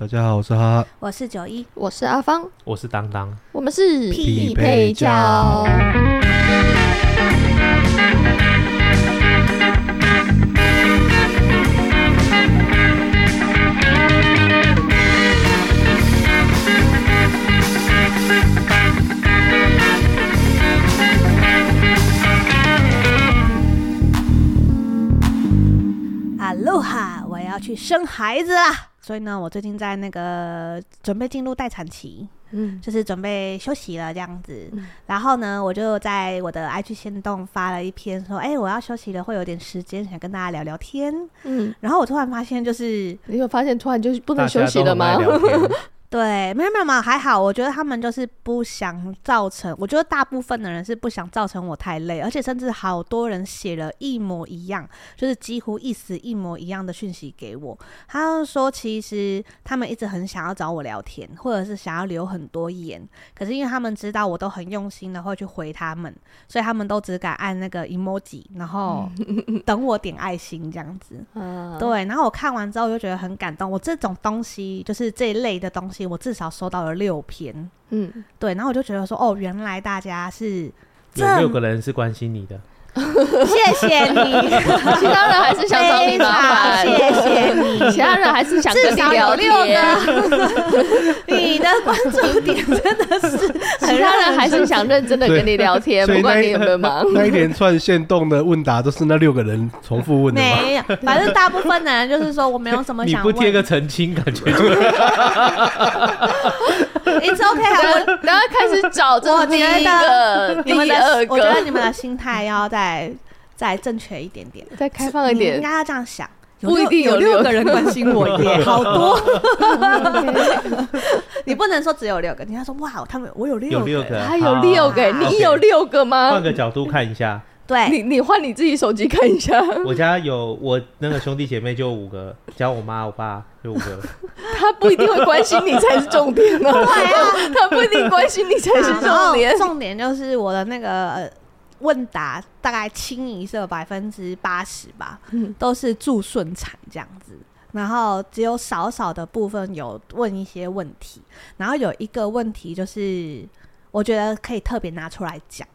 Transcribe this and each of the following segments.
大家好，我是哈哈，我是九一，我是阿芳，我是当当，我们是匹配教。哈喽哈，我要去生孩子啦！所以呢，我最近在那个准备进入待产期，嗯，就是准备休息了这样子。嗯、然后呢，我就在我的 IG 限动发了一篇说，哎、欸，我要休息了，会有点时间，想跟大家聊聊天。嗯，然后我突然发现，就是你有发现突然就不能休息了吗？对，没有没有没有，还好。我觉得他们就是不想造成，我觉得大部分的人是不想造成我太累，而且甚至好多人写了一模一样，就是几乎意思一模一样的讯息给我。他说，其实他们一直很想要找我聊天，或者是想要留很多言，可是因为他们知道我都很用心的会去回他们，所以他们都只敢按那个 emoji，然后 等我点爱心这样子。嗯，对。然后我看完之后我就觉得很感动。我这种东西，就是这一类的东西。我至少收到了六篇，嗯，对，然后我就觉得说，哦，原来大家是有六个人是关心你的。谢谢你，其他人还是想找你麻烦。谢谢你，其他人还是想跟你聊天。你的关注点真的是，其他人还是想认真的跟你聊天，不管你有没有忙。那一连串限动的问答都是那六个人重复问的吗？没有，反正大部分的人就是说我没有什么想问。你不贴个澄清，感觉就。It's OK，我然后开始找这第一个、第二个。我觉得你们的心态要再再正确一点点，再开放一点。应该要这样想，不一定有六个人关心我耶，好多。你不能说只有六个，你要说哇，他们我有六个，他有六个，你有六个吗？换个角度看一下。对，你你换你自己手机看一下。我家有我那个兄弟姐妹就五个，加我妈我爸就五个。他不一定会关心你才是重点哦。对啊，他不一定关心你才是重点。重点就是我的那个问答大概清一色百分之八十吧，都是祝顺产这样子。然后只有少少的部分有问一些问题。然后有一个问题就是，我觉得可以特别拿出来讲。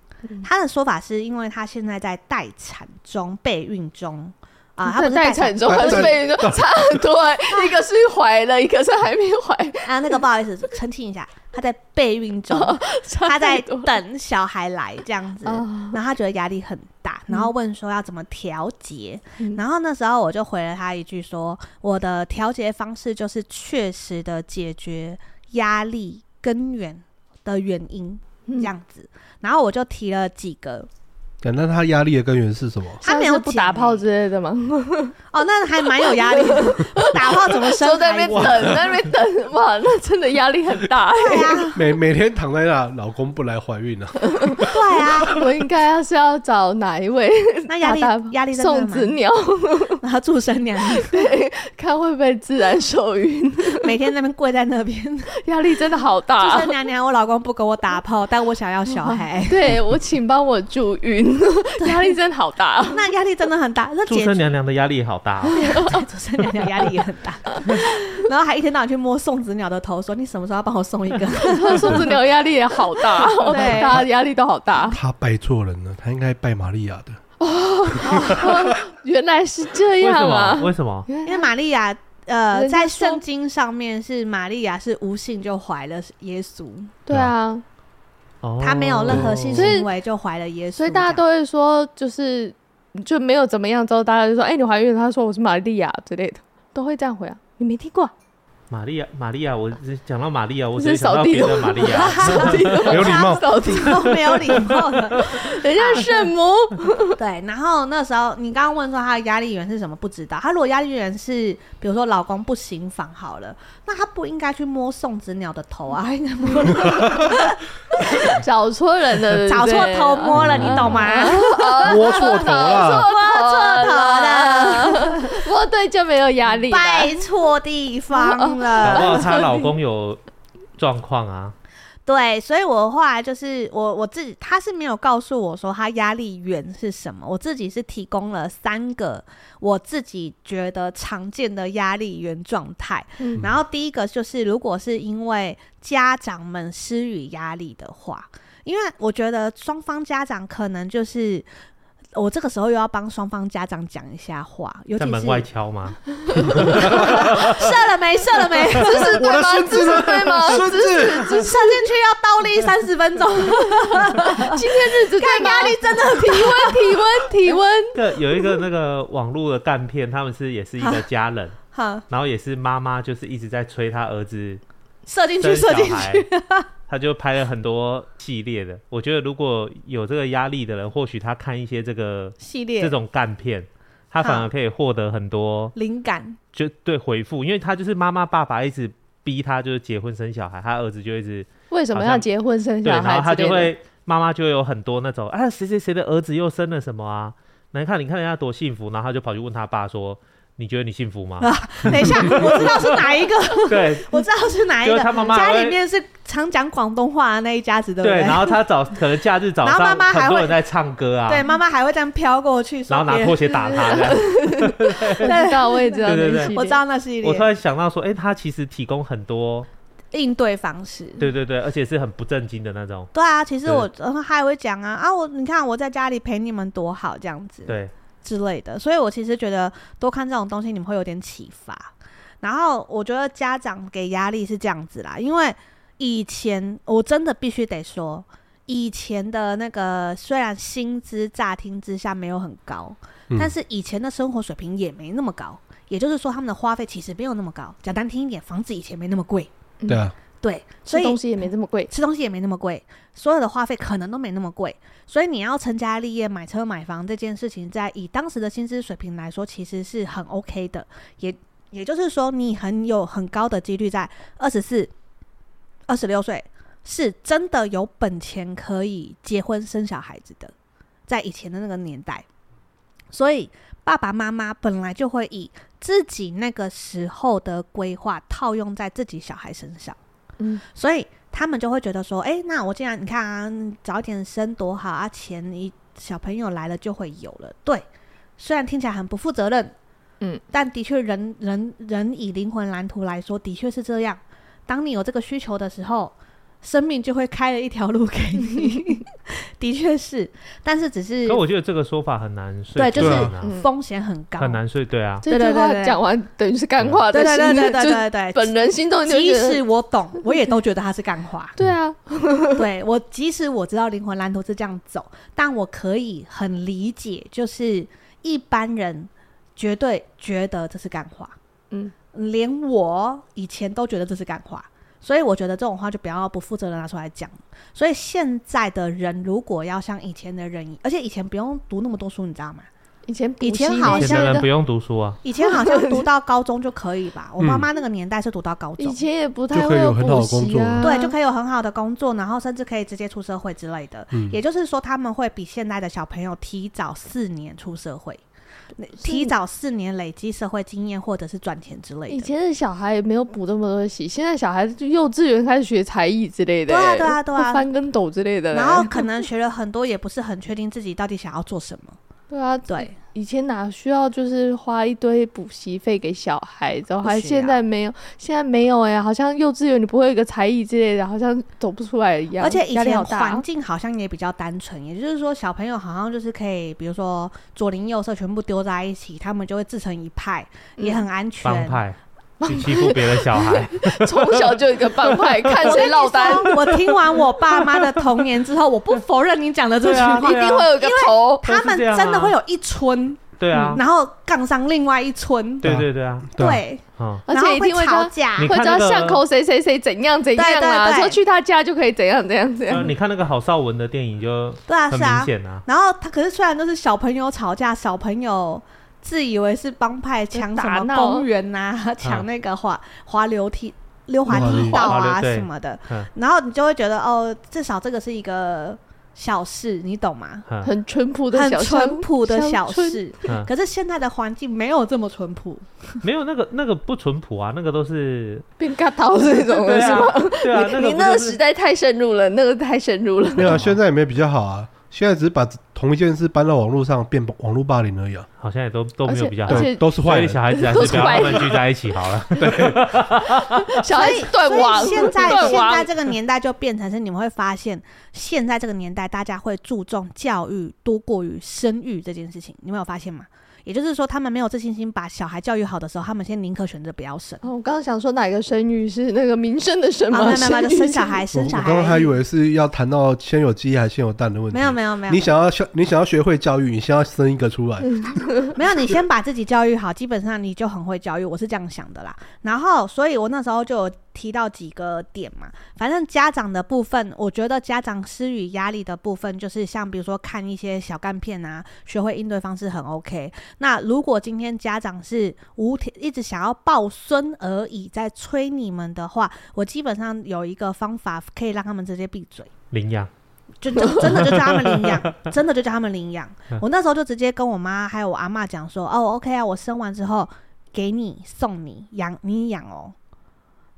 他的说法是因为他现在在待产中、备孕中啊，他不是待产中，他是备孕中，差很多。一个是怀了，一个是还没怀啊。那个不好意思，澄清一下，他在备孕中，他在等小孩来这样子，然后他觉得压力很大，然后问说要怎么调节。然后那时候我就回了他一句说，我的调节方式就是确实的解决压力根源的原因。这样子，然后我就提了几个。那他压力的根源是什么？他没有不打炮之类的吗？哦，那还蛮有压力的。不打炮怎么生？都在那边等，在那边等，哇，那真的压力很大。对啊，每每天躺在那，老公不来怀孕了。对啊，我应该要是要找哪一位？那压力压力送子鸟，然后祝生娘，对，看会不会自然受孕。每天那边跪在那边，压力真的好大。祝生娘娘，我老公不给我打炮，但我想要小孩。对，我请帮我助孕。压力真的好大，啊，那压力真的很大。那祝生娘娘的压力也好大，啊，祝生娘娘压力也很大，然后还一天到晚去摸送子鸟的头，说你什么时候要帮我送一个？送子鸟压力也好大，对，大家压力都好大。他拜错人了，他应该拜玛利亚的。哦，原来是这样啊？为什么？因为玛利亚，呃，在圣经上面是玛利亚是无性就怀了耶稣。对啊。他没有任何性行为就怀了耶稣，所以大家都会说，就是就没有怎么样之后，大家就说：“哎，你怀孕了？”他说：“我是玛利亚之类的，都会这样回啊。”你没听过？玛利亚，玛利亚，我讲到玛利亚，我只是想到别的玛利亚。没有礼貌，都没有礼貌的，人家圣母。对，然后那时候你刚刚问说他的压力源是什么？不知道。他如果压力源是，比如说老公不行房好了，那他不应该去摸送子鸟的头啊，应该摸。找错人了，找错头摸了，你懂吗？摸错头了，摸错头了，摸对就没有压力，拜错地方了。搞不好她老公有状况啊。对，所以我后来就是我我自己，他是没有告诉我说他压力源是什么，我自己是提供了三个我自己觉得常见的压力源状态。嗯，然后第一个就是，如果是因为家长们施予压力的话，因为我觉得双方家长可能就是。我这个时候又要帮双方家长讲一下话，尤其是在门外敲吗？射了没？射了没？这是我的孙子对吗？孙子射进去要倒立三十分钟。今天日子看压力真的体温体温体温。对，有一个那个网络的干片，他们是也是一个家人，然后也是妈妈，就是一直在催他儿子射进去，射进去。他就拍了很多系列的，我觉得如果有这个压力的人，或许他看一些这个系列这种干片，他反而可以获得很多灵感，就对回复，因为他就是妈妈爸爸一直逼他就是结婚生小孩，他儿子就一直为什么要结婚生小孩？然后他就会妈妈就有很多那种啊谁谁谁的儿子又生了什么啊？来看你看人家多幸福，然后他就跑去问他爸说。你觉得你幸福吗？啊，等一下，我知道是哪一个。对，我知道是哪一个。他妈妈家里面是常讲广东话的那一家子，对不对？对，然后他早可能假日早上，然后妈妈还会在唱歌啊。对，妈妈还会这样飘过去，然后拿拖鞋打他。我知道，我也知道，对对对，我知道那系列。我突然想到说，哎，他其实提供很多应对方式。对对对，而且是很不正经的那种。对啊，其实我他还会讲啊啊，我你看我在家里陪你们多好，这样子。对。之类的，所以我其实觉得多看这种东西，你们会有点启发。然后我觉得家长给压力是这样子啦，因为以前我真的必须得说，以前的那个虽然薪资乍听之下没有很高，嗯，但是以前的生活水平也没那么高。也就是说，他们的花费其实没有那么高。讲难听一点，房子以前没那么贵。对啊。对，所以吃东西也没这么贵，吃东西也没那么贵，所有的花费可能都没那么贵，所以你要成家立业、买车买房这件事情，在以当时的薪资水平来说，其实是很 OK 的。也也就是说，你很有很高的几率在二十四、二十六岁是真的有本钱可以结婚生小孩子的，在以前的那个年代，所以爸爸妈妈本来就会以自己那个时候的规划套用在自己小孩身上。嗯，所以他们就会觉得说，哎、欸，那我既然你看啊，早点生多好啊，钱你小朋友来了就会有了。对，虽然听起来很不负责任，嗯，但的确人人人以灵魂蓝图来说，的确是这样。当你有这个需求的时候。生命就会开了一条路给你，的确是，但是只是。可我觉得这个说法很难说。对，就是风险很高，很难说。对啊，这句话讲完等于是干话的。对对对对对对，本人心中即使我懂，我也都觉得他是干话。对啊，对我即使我知道灵魂蓝图是这样走，但我可以很理解，就是一般人绝对觉得这是干话。嗯，连我以前都觉得这是干话。所以我觉得这种话就不要不负责任拿出来讲。所以现在的人如果要像以前的人，而且以前不用读那么多书，你知道吗？以前以前好像不用读书啊，以前好像读到高中就可以吧？我妈妈那个年代是读到高中，以前也不太会有补习啊，对，就可以有很好的工作，然后甚至可以直接出社会之类的。也就是说，他们会比现在的小朋友提早四年出社会。提早四年累积社会经验，或者是赚钱之类的。以前的小孩也没有补这么多习，现在小孩就幼稚园开始学才艺之类的，对啊对啊对啊，翻跟斗之类的。然后可能学了很多，也不是很确定自己到底想要做什么。对啊，对，以前哪需要就是花一堆补习费给小孩子，还现在没有，现在没有哎、欸，好像幼稚园你不会有一个才艺之类的，好像走不出来一样。而且以前环境好像也比较单纯，也就是说小朋友好像就是可以，比如说左邻右舍全部丢在一起，他们就会自成一派，也很安全。派 去欺负别的小孩，从小就一个帮派，看谁落单。我听完我爸妈的童年之后，我不否认你讲的这句话，一定会有一个头。他们真的会有一村，对啊，然后杠上另外一村，对对对啊，对，嗯，而且一定会吵架，会知道巷口谁谁谁怎样怎样啊，说去他家就可以怎样怎样怎样。你看那个郝邵文的电影就对啊，很明显啊。然后他可是虽然都是小朋友吵架，小朋友自以为是帮派抢什么公园呐，抢那个滑滑溜梯。溜滑梯道啊什么的，然后你就会觉得哦，至少这个是一个小事，你懂吗？很淳朴的小，很淳朴的小事。可是现在的环境没有这么淳朴，没有那个那个不淳朴啊，那个都是变嘎刀那种是吗？对啊，你那个时代太深入了，那个太深入了。没有，现在也没比较好啊。现在只是把同一件事搬到网络上，变网络霸凌而已啊！好像也都都没有比较好，对，都是坏的。小孩子还是不要他们聚在一起好了。对，小孩子对网。现在现在这个年代就变成是，你们会发现，现在这个年代大家会注重教育多过于生育这件事情，你们有发现吗？也就是说，他们没有自信心把小孩教育好的时候，他们先宁可选择不要生。哦，我刚刚想说哪个生育是那个民生的生吗？没有没有，生小孩生小孩。我刚刚还以为是要谈到先有鸡还是先有蛋的问题。没有没有没有。你想要学，你想要学会教育，你先要生一个出来。没有，你先把自己教育好，基本上你就很会教育。我是这样想的啦。然后，所以我那时候就有提到几个点嘛。反正家长的部分，我觉得家长施予压力的部分，就是像比如说看一些小干片啊，学会应对方式很 OK。那如果今今天家长是无条一直想要抱孙而已，在催你们的话，我基本上有一个方法可以让他们直接闭嘴，领养，就就真的就叫他们领养，真的就叫他们领养。我那时候就直接跟我妈还有我阿妈讲说，哦，OK 啊，我生完之后给你送你养你养哦。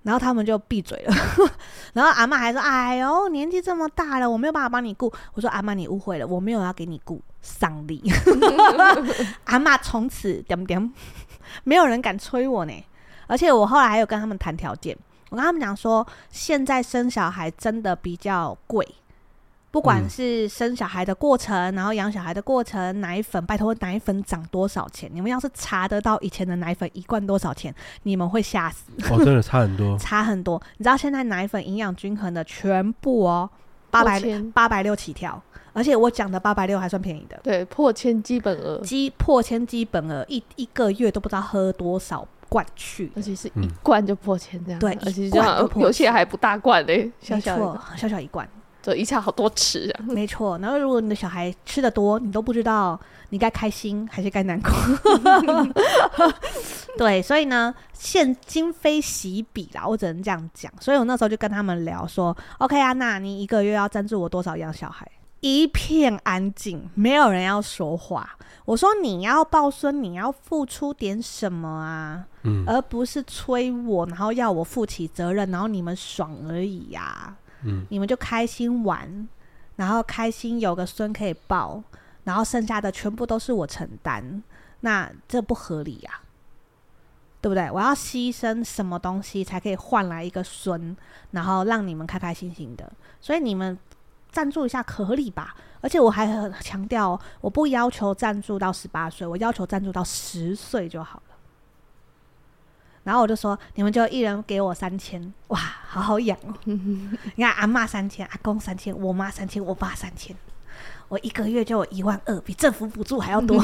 然后他们就闭嘴了，然后阿妈还说：“哎呦，年纪这么大了，我没有办法帮你顾。”我说：“阿妈，你误会了，我没有要给你顾丧礼。” 阿妈从此点点，没有人敢催我呢。而且我后来还有跟他们谈条件，我跟他们讲说，现在生小孩真的比较贵。不管是生小孩的过程，嗯、然后养小孩的过程，奶粉，拜托奶粉涨多少钱？你们要是查得到以前的奶粉一罐多少钱，你们会吓死。哦，真的差很多，差很多。你知道现在奶粉营养均衡的全部哦，八百八百六起跳，而且我讲的八百六还算便宜的。对，破千基本额，基破千基本额，一一个月都不知道喝多少罐去，而且是一罐就破千这样。对，而且这样有些还不大罐嘞，小小小小一罐。这一下好多吃啊！没错，然后如果你的小孩吃的多，你都不知道你该开心还是该难过。对，所以呢，现今非昔比啦，我只能这样讲。所以我那时候就跟他们聊说：“OK 啊，那你一个月要赞助我多少养小孩？”一片安静，没有人要说话。我说：“你要抱孙，你要付出点什么啊？嗯，而不是催我，然后要我负起责任，然后你们爽而已呀、啊。”嗯，你们就开心玩，然后开心有个孙可以抱，然后剩下的全部都是我承担，那这不合理呀，对不对？我要牺牲什么东西才可以换来一个孙，然后让你们开开心心的？所以你们赞助一下合理吧？而且我还很强调，我不要求赞助到十八岁，我要求赞助到十岁就好。然后我就说，你们就一人给我三千，哇，好好养哦！你看，阿妈三千，阿公三千，我妈三千，我爸三千，我一个月就有一万二，比政府补助还要多。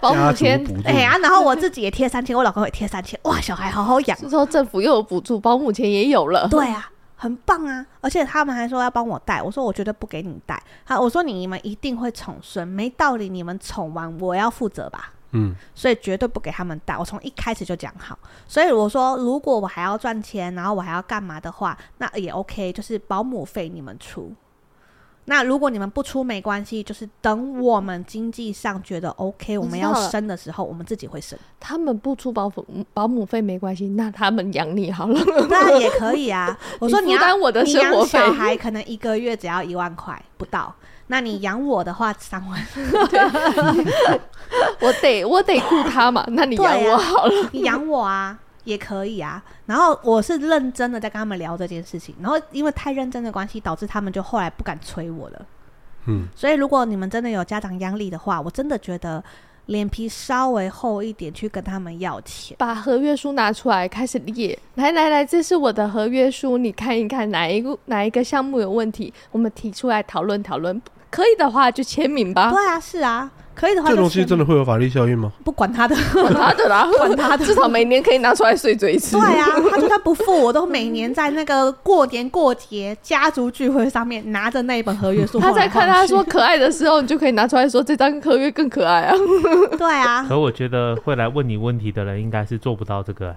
保姆钱，哎呀，然后我自己也贴三千，我老公也贴三千，哇，小孩好好养。之后政府又有补助，保姆钱也有了。对啊，很棒啊！而且他们还说要帮我带，我说我绝对不给你带。好，我说你们一定会宠孙，没道理你们宠完我要负责吧。嗯，所以绝对不给他们带。我从一开始就讲好，所以我说，如果我还要赚钱，然后我还要干嘛的话，那也 OK，就是保姆费你们出。那如果你们不出没关系，就是等我们经济上觉得 OK，我们要生的时候，我们自己会生。他们不出保姆保姆费没关系，那他们养你好了，那也可以啊。我说你要我的生活费，小孩可能一个月只要一万块不到。那你养我的话三万，我得我得顾他嘛。那你养我好了，啊、你养我啊也可以啊。然后我是认真的在跟他们聊这件事情，然后因为太认真的关系，导致他们就后来不敢催我了。嗯，所以如果你们真的有家长压力的话，我真的觉得脸皮稍微厚一点去跟他们要钱，把合约书拿出来开始列。来来来，这是我的合约书，你看一看哪一个哪一个项目有问题，我们提出来讨论讨论。可以的话就签名吧。对啊，是啊，可以的话就签。这东西真的会有法律效应吗？不管他的，管他的啦，管他的，至少每年可以拿出来碎嘴一次。对啊，他就算不付，我都每年在那个过年过节家族聚会上面拿着那一本合约书。他在看他说可爱的时候，你就可以拿出来说这张合约更可爱啊。对啊。可我觉得会来问你问题的人，应该是做不到这个。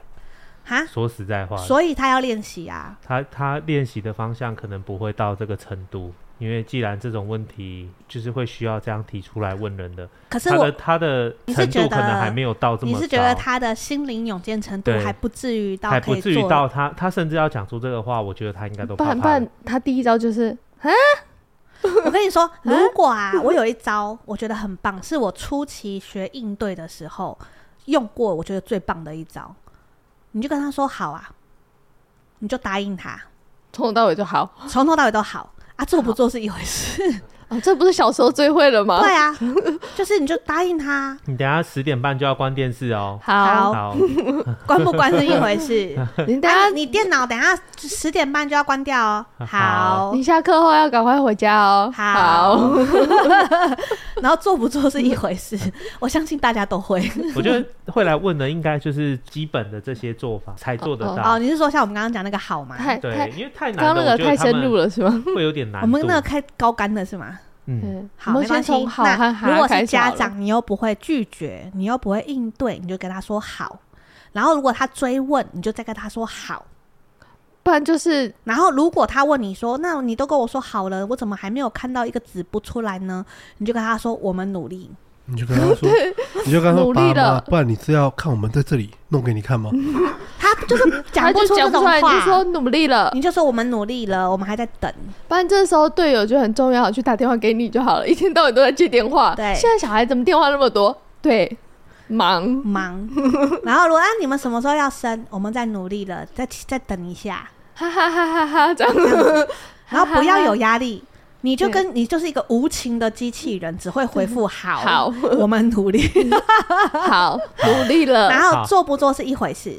哈，说实在话，所以他要练习啊。他他练习的方向可能不会到这个程度，因为既然这种问题就是会需要这样提出来问人的，可是我他的程度可能还没有到这么高。你是觉得他的心灵勇健程度还不至于到，还不至于到他他甚至要讲出这个话，我觉得他应该都怕怕。不然他第一招就是啊，我跟你说，如果啊，我有一招我觉得很棒，是我初期学应对的时候用过，我觉得最棒的一招。你就跟他说好啊，你就答应他，从头到尾就好，从头到尾都好啊，做不做是一回事。哦，这不是小时候最会了吗？对啊，就是你就答应他。你等下十点半就要关电视哦。好，好 关不关是一回事。你等下，你电脑等下十点半就要关掉哦。好，你下课后要赶快回家哦。好。然后做不做是一回事，我相信大家都会。我觉得会来问的应该就是基本的这些做法才做得到。哦，你是说像我们刚刚讲那个好吗？对，因为太难，刚刚那个太深入了是吗？会有点难。我们那个开高竿的是吗？嗯，好，没关系。那如果是家长，你又不会拒绝，你又不会应对，你就跟他说好。然后如果他追问，你就再跟他说好。不然就是，然后如果他问你说，那你都跟我说好了，我怎么还没有看到一个字不出来呢？你就跟他说，我们努力。你就跟他说，你就跟他说，爸妈，不然你是要看我们在这里弄给你看吗？他就是讲不出这种话，你就说努力了，你就说我们努力了，我们还在等。不然这时候队友就很重要，去打电话给你就好了，一天到晚都在接电话。对，现在小孩怎么电话那么多？对，忙忙。然后如果啊，你们什么时候要生？我们在努力了，再再等一下。哈哈哈哈哈！这样，然后不要有压力。你就跟你就是一个无情的机器人，只会回复好，好，我们努力，好，努力了。然后做不做是一回事，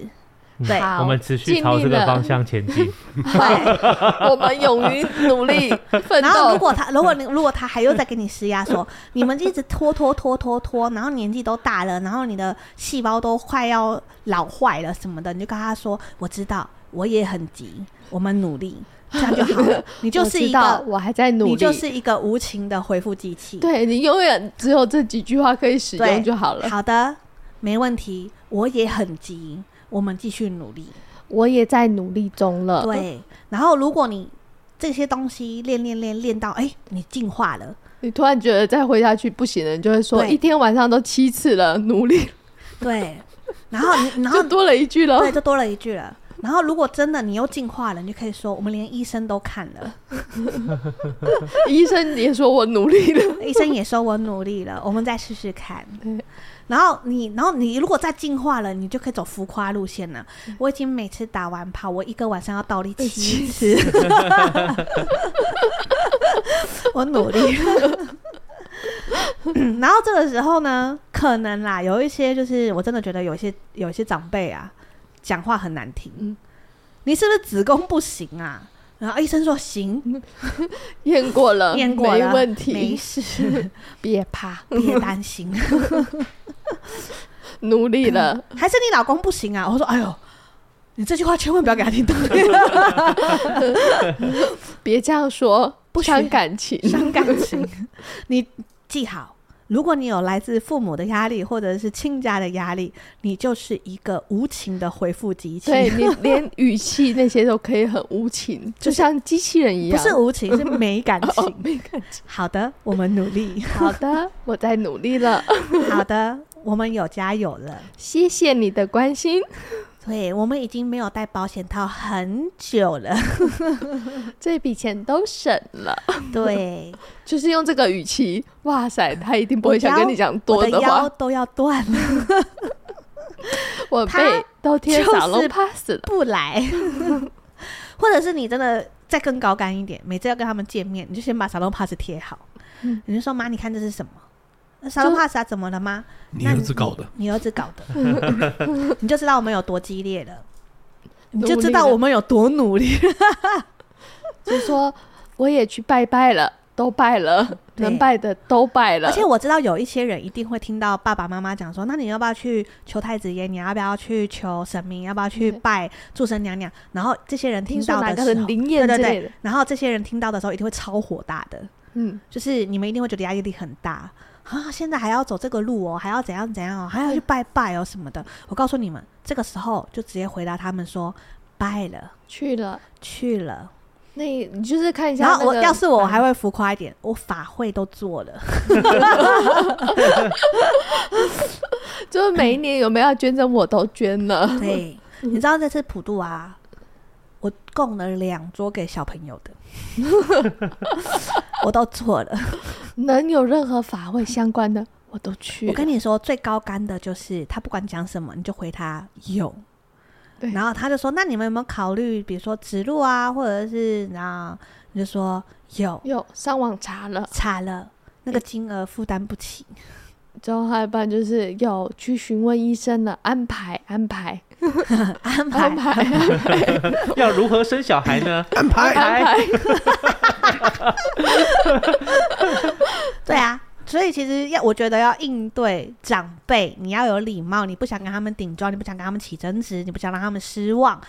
对，我们持续朝这个方向前进。对，我们勇于努力奋斗。然后如果他，如果你，如果他还又在给你施压，说 你们一直拖拖拖拖拖，然后年纪都大了，然后你的细胞都快要老坏了什么的，你就跟他说：“我知道，我也很急，我们努力。”这样就好了。你就是一个，我，我还在努力。你就是一个无情的回复机器。对，你永远只有这几句话可以使用就好了。好的，没问题。我也很急，我们继续努力。我也在努力中了。对。然后，如果你这些东西练练练练到，哎、欸，你进化了，你突然觉得再回下去不行了，你就会说，一天晚上都七次了，努力。对。然后你，然后就多了一句了。对，就多了一句了。然后，如果真的你又进化了，你就可以说，我们连医生都看了，医生也说我努力了，医生也说我努力了，我们再试试看。然后你，然后你如果再进化了，你就可以走浮夸路线了。我已经每次打完炮，我一个晚上要倒立七次，我努力了。然后这个时候呢，可能啦，有一些就是我真的觉得有一些有一些长辈啊。讲话很难听，嗯、你是不是子宫不行啊？然后医生说行，验过了，验过了，没问题，没事，别怕，别担心，努力了。还是你老公不行啊？我说，哎呦，你这句话千万不要给他听到，别这样说，不伤感情，伤感情。你记好。如果你有来自父母的压力，或者是亲家的压力，你就是一个无情的回复机器。对，你 连语气那些都可以很无情，就像机器人一样。不是无情，是没感情。没感情。好的，我们努力。好的，我在努力了。好的，我们有加油了。谢谢你的关心。对，我们已经没有戴保险套很久了，这笔钱都省了。对，就是用这个语气，哇塞，他一定不会想跟你讲多的话。我的腰都要断了，我背都贴沙龙 pass 了，不来。或者是你真的再更高干一点，每次要跟他们见面，你就先把沙龙 pass 贴好。嗯，你就说妈，你看这是什么？沙龙 pass 啊，怎么了吗？你儿子搞的，你儿子搞的，你就知道我们有多激烈了，你就知道我们有多努力。就说我也去拜拜了，都拜了，能拜的都拜了。而且我知道有一些人一定会听到爸爸妈妈讲说，那你要不要去求太子爷？你要不要去求神明？要不要去拜注生娘娘？然后这些人听到的时候，灵验对对对，然后这些人听到的时候一定会超火大的，嗯，就是你们一定会觉得压力很大啊！现在还要走这个路哦，还要怎样怎样哦，还要去拜拜哦什么的。我告诉你们，这个时候就直接回答他们说，拜了，去了，去了。那你就是看一下、那个，然后我要是我，我还会浮夸一点，我法会都做了，就是每一年有没有要捐赠，我都捐了。对，你知道这次普渡啊，我供了两桌给小朋友的，我都做了。能有任何法会相关的，我都去。我跟你说，最高干的就是他不管讲什么，你就回他有。对，然后他就说：“那你们有没有考虑，比如说指路啊，或者是然后你就说有有上网查了，查了那个金额负担不起。之后还有一半就是有去询问医生的，安排安排安排安排，要如何生小孩呢？安排安排，对啊。”所以其实要，我觉得要应对长辈，你要有礼貌，你不想跟他们顶撞，你不想跟他们起争执，你不想让他们失望，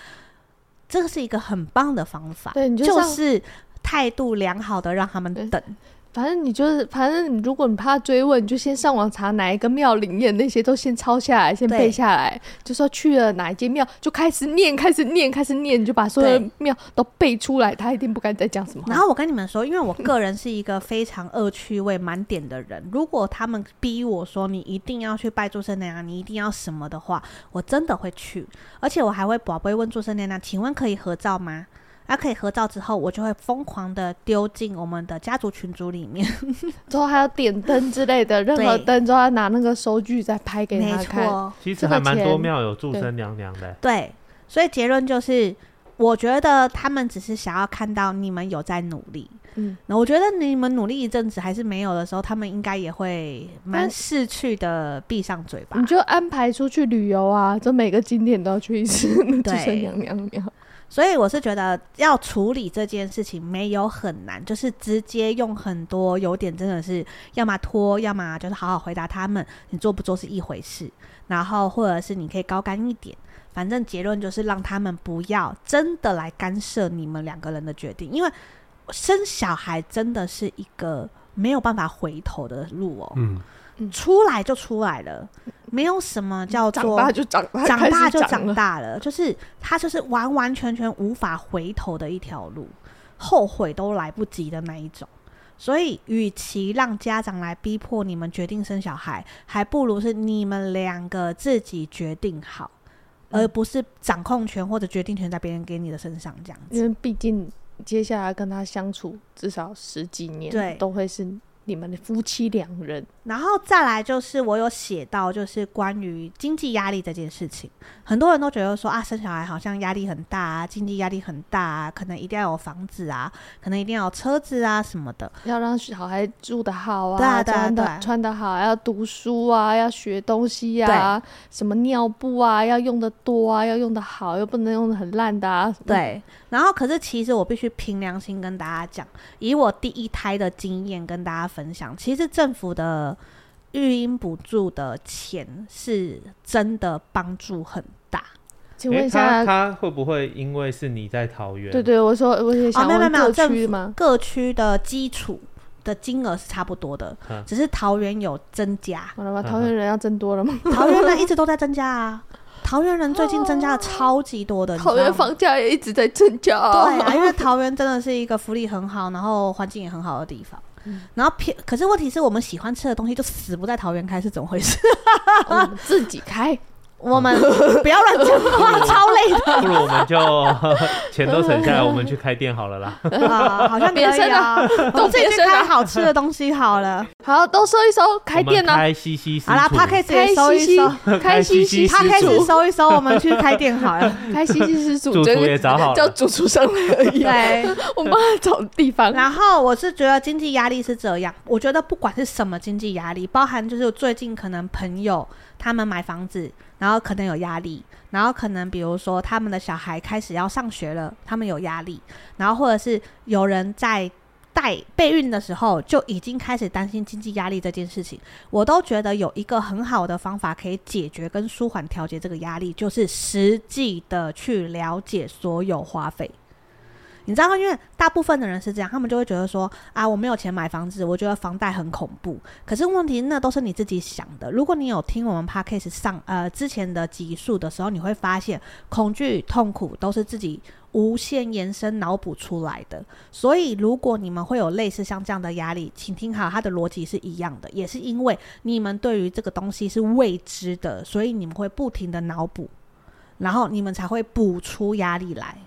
这个是一个很棒的方法。对，你就，就是态度良好的让他们等。反正你就是，反正你如果你怕追问，你就先上网查哪一个庙灵验，那些都先抄下来，先背下来。就说去了哪一间庙，就开始念，开始念，开始念，你就把所有的庙都背出来，他一定不敢再讲什么。然后我跟你们说，因为我个人是一个非常恶趣味满点的人，如果他们逼我说你一定要去拜注生娘娘，你一定要什么的话，我真的会去，而且我还会宝贝问注生娘娘，请问可以合照吗？他、啊、可以合照之后，我就会疯狂的丢进我们的家族群组里面，之后还要点灯之类的，任何灯之后要拿那个收据再拍给他看。没其实还蛮多庙有祝生娘娘的。对，所以结论就是，我觉得他们只是想要看到你们有在努力。嗯，那我觉得你们努力一阵子还是没有的时候，他们应该也会蛮逝去的，闭上嘴巴。你就安排出去旅游啊，就每个景点都要去一次祝生娘娘庙。所以我是觉得要处理这件事情没有很难，就是直接用很多有点真的是要么拖，要么就是好好回答他们，你做不做是一回事，然后或者是你可以高干一点，反正结论就是让他们不要真的来干涉你们两个人的决定，因为生小孩真的是一个没有办法回头的路哦。嗯。出来就出来了，没有什么叫做长大就长大，长大就长大了，就是他就是完完全全无法回头的一条路，后悔都来不及的那一种。所以，与其让家长来逼迫你们决定生小孩，还不如是你们两个自己决定好，而不是掌控权或者决定权在别人给你的身上这样子。因为毕竟接下来跟他相处至少十几年，对，都会是。你们的夫妻两人，然后再来就是我有写到，就是关于经济压力这件事情，很多人都觉得说啊，生小孩好像压力很大啊，经济压力很大啊，可能一定要有房子啊，可能一定要有车子啊什么的，要让小孩住得好啊，对啊，对啊，对啊，穿得好，要读书啊，要学东西啊，什么尿布啊，要用得多啊，要用得好，又不能用得很烂的啊，对。然后可是其实我必须凭良心跟大家讲，以我第一胎的经验跟大家分享，其实政府的育婴补助的钱是真的帮助很大。请问一下，欸、他，他会不会因为是你在桃园？对对，我说我也想问各区吗？各区的基础的金额是差不多的，只是桃园有增加。好了吧，桃园人要增多了吗？桃园人一直都在增加啊。桃园人最近增加了超级多的，桃园房价也一直在增加。对啊，因为桃园真的是一个福利很好，然后环境也很好的地方。嗯、然后偏，可是问题是我们喜欢吃的东西就死不在桃园开，是怎么回事？我们自己开。我们不要乱讲话，超累的。不如我们就 钱都省下来，我们去开店好了啦。啊，好像别生啊，都自己去开好吃的东西好了。好，都收一收，开店呢。开西西，好啦 Podcast 收一收，开西西，Podcast 收一收，我们去开店好了。开西西是 主厨也找好了，叫主厨上来而已。对，我帮他找地方。然后我是觉得经济压力是这样，我觉得不管是什么经济压力，包含就是最近可能朋友他们买房子。然后可能有压力，然后可能比如说他们的小孩开始要上学了，他们有压力，然后或者是有人在带备孕的时候就已经开始担心经济压力这件事情，我都觉得有一个很好的方法可以解决跟舒缓调节这个压力，就是实际的去了解所有花费。你知道？因为大部分的人是这样，他们就会觉得说啊，我没有钱买房子，我觉得房贷很恐怖。可是问题那都是你自己想的。如果你有听我们 Podcast 上呃之前的集数的时候，你会发现恐惧、痛苦都是自己无限延伸脑补出来的。所以如果你们会有类似像这样的压力，请听好，它的逻辑是一样的，也是因为你们对于这个东西是未知的，所以你们会不停的脑补，然后你们才会补出压力来。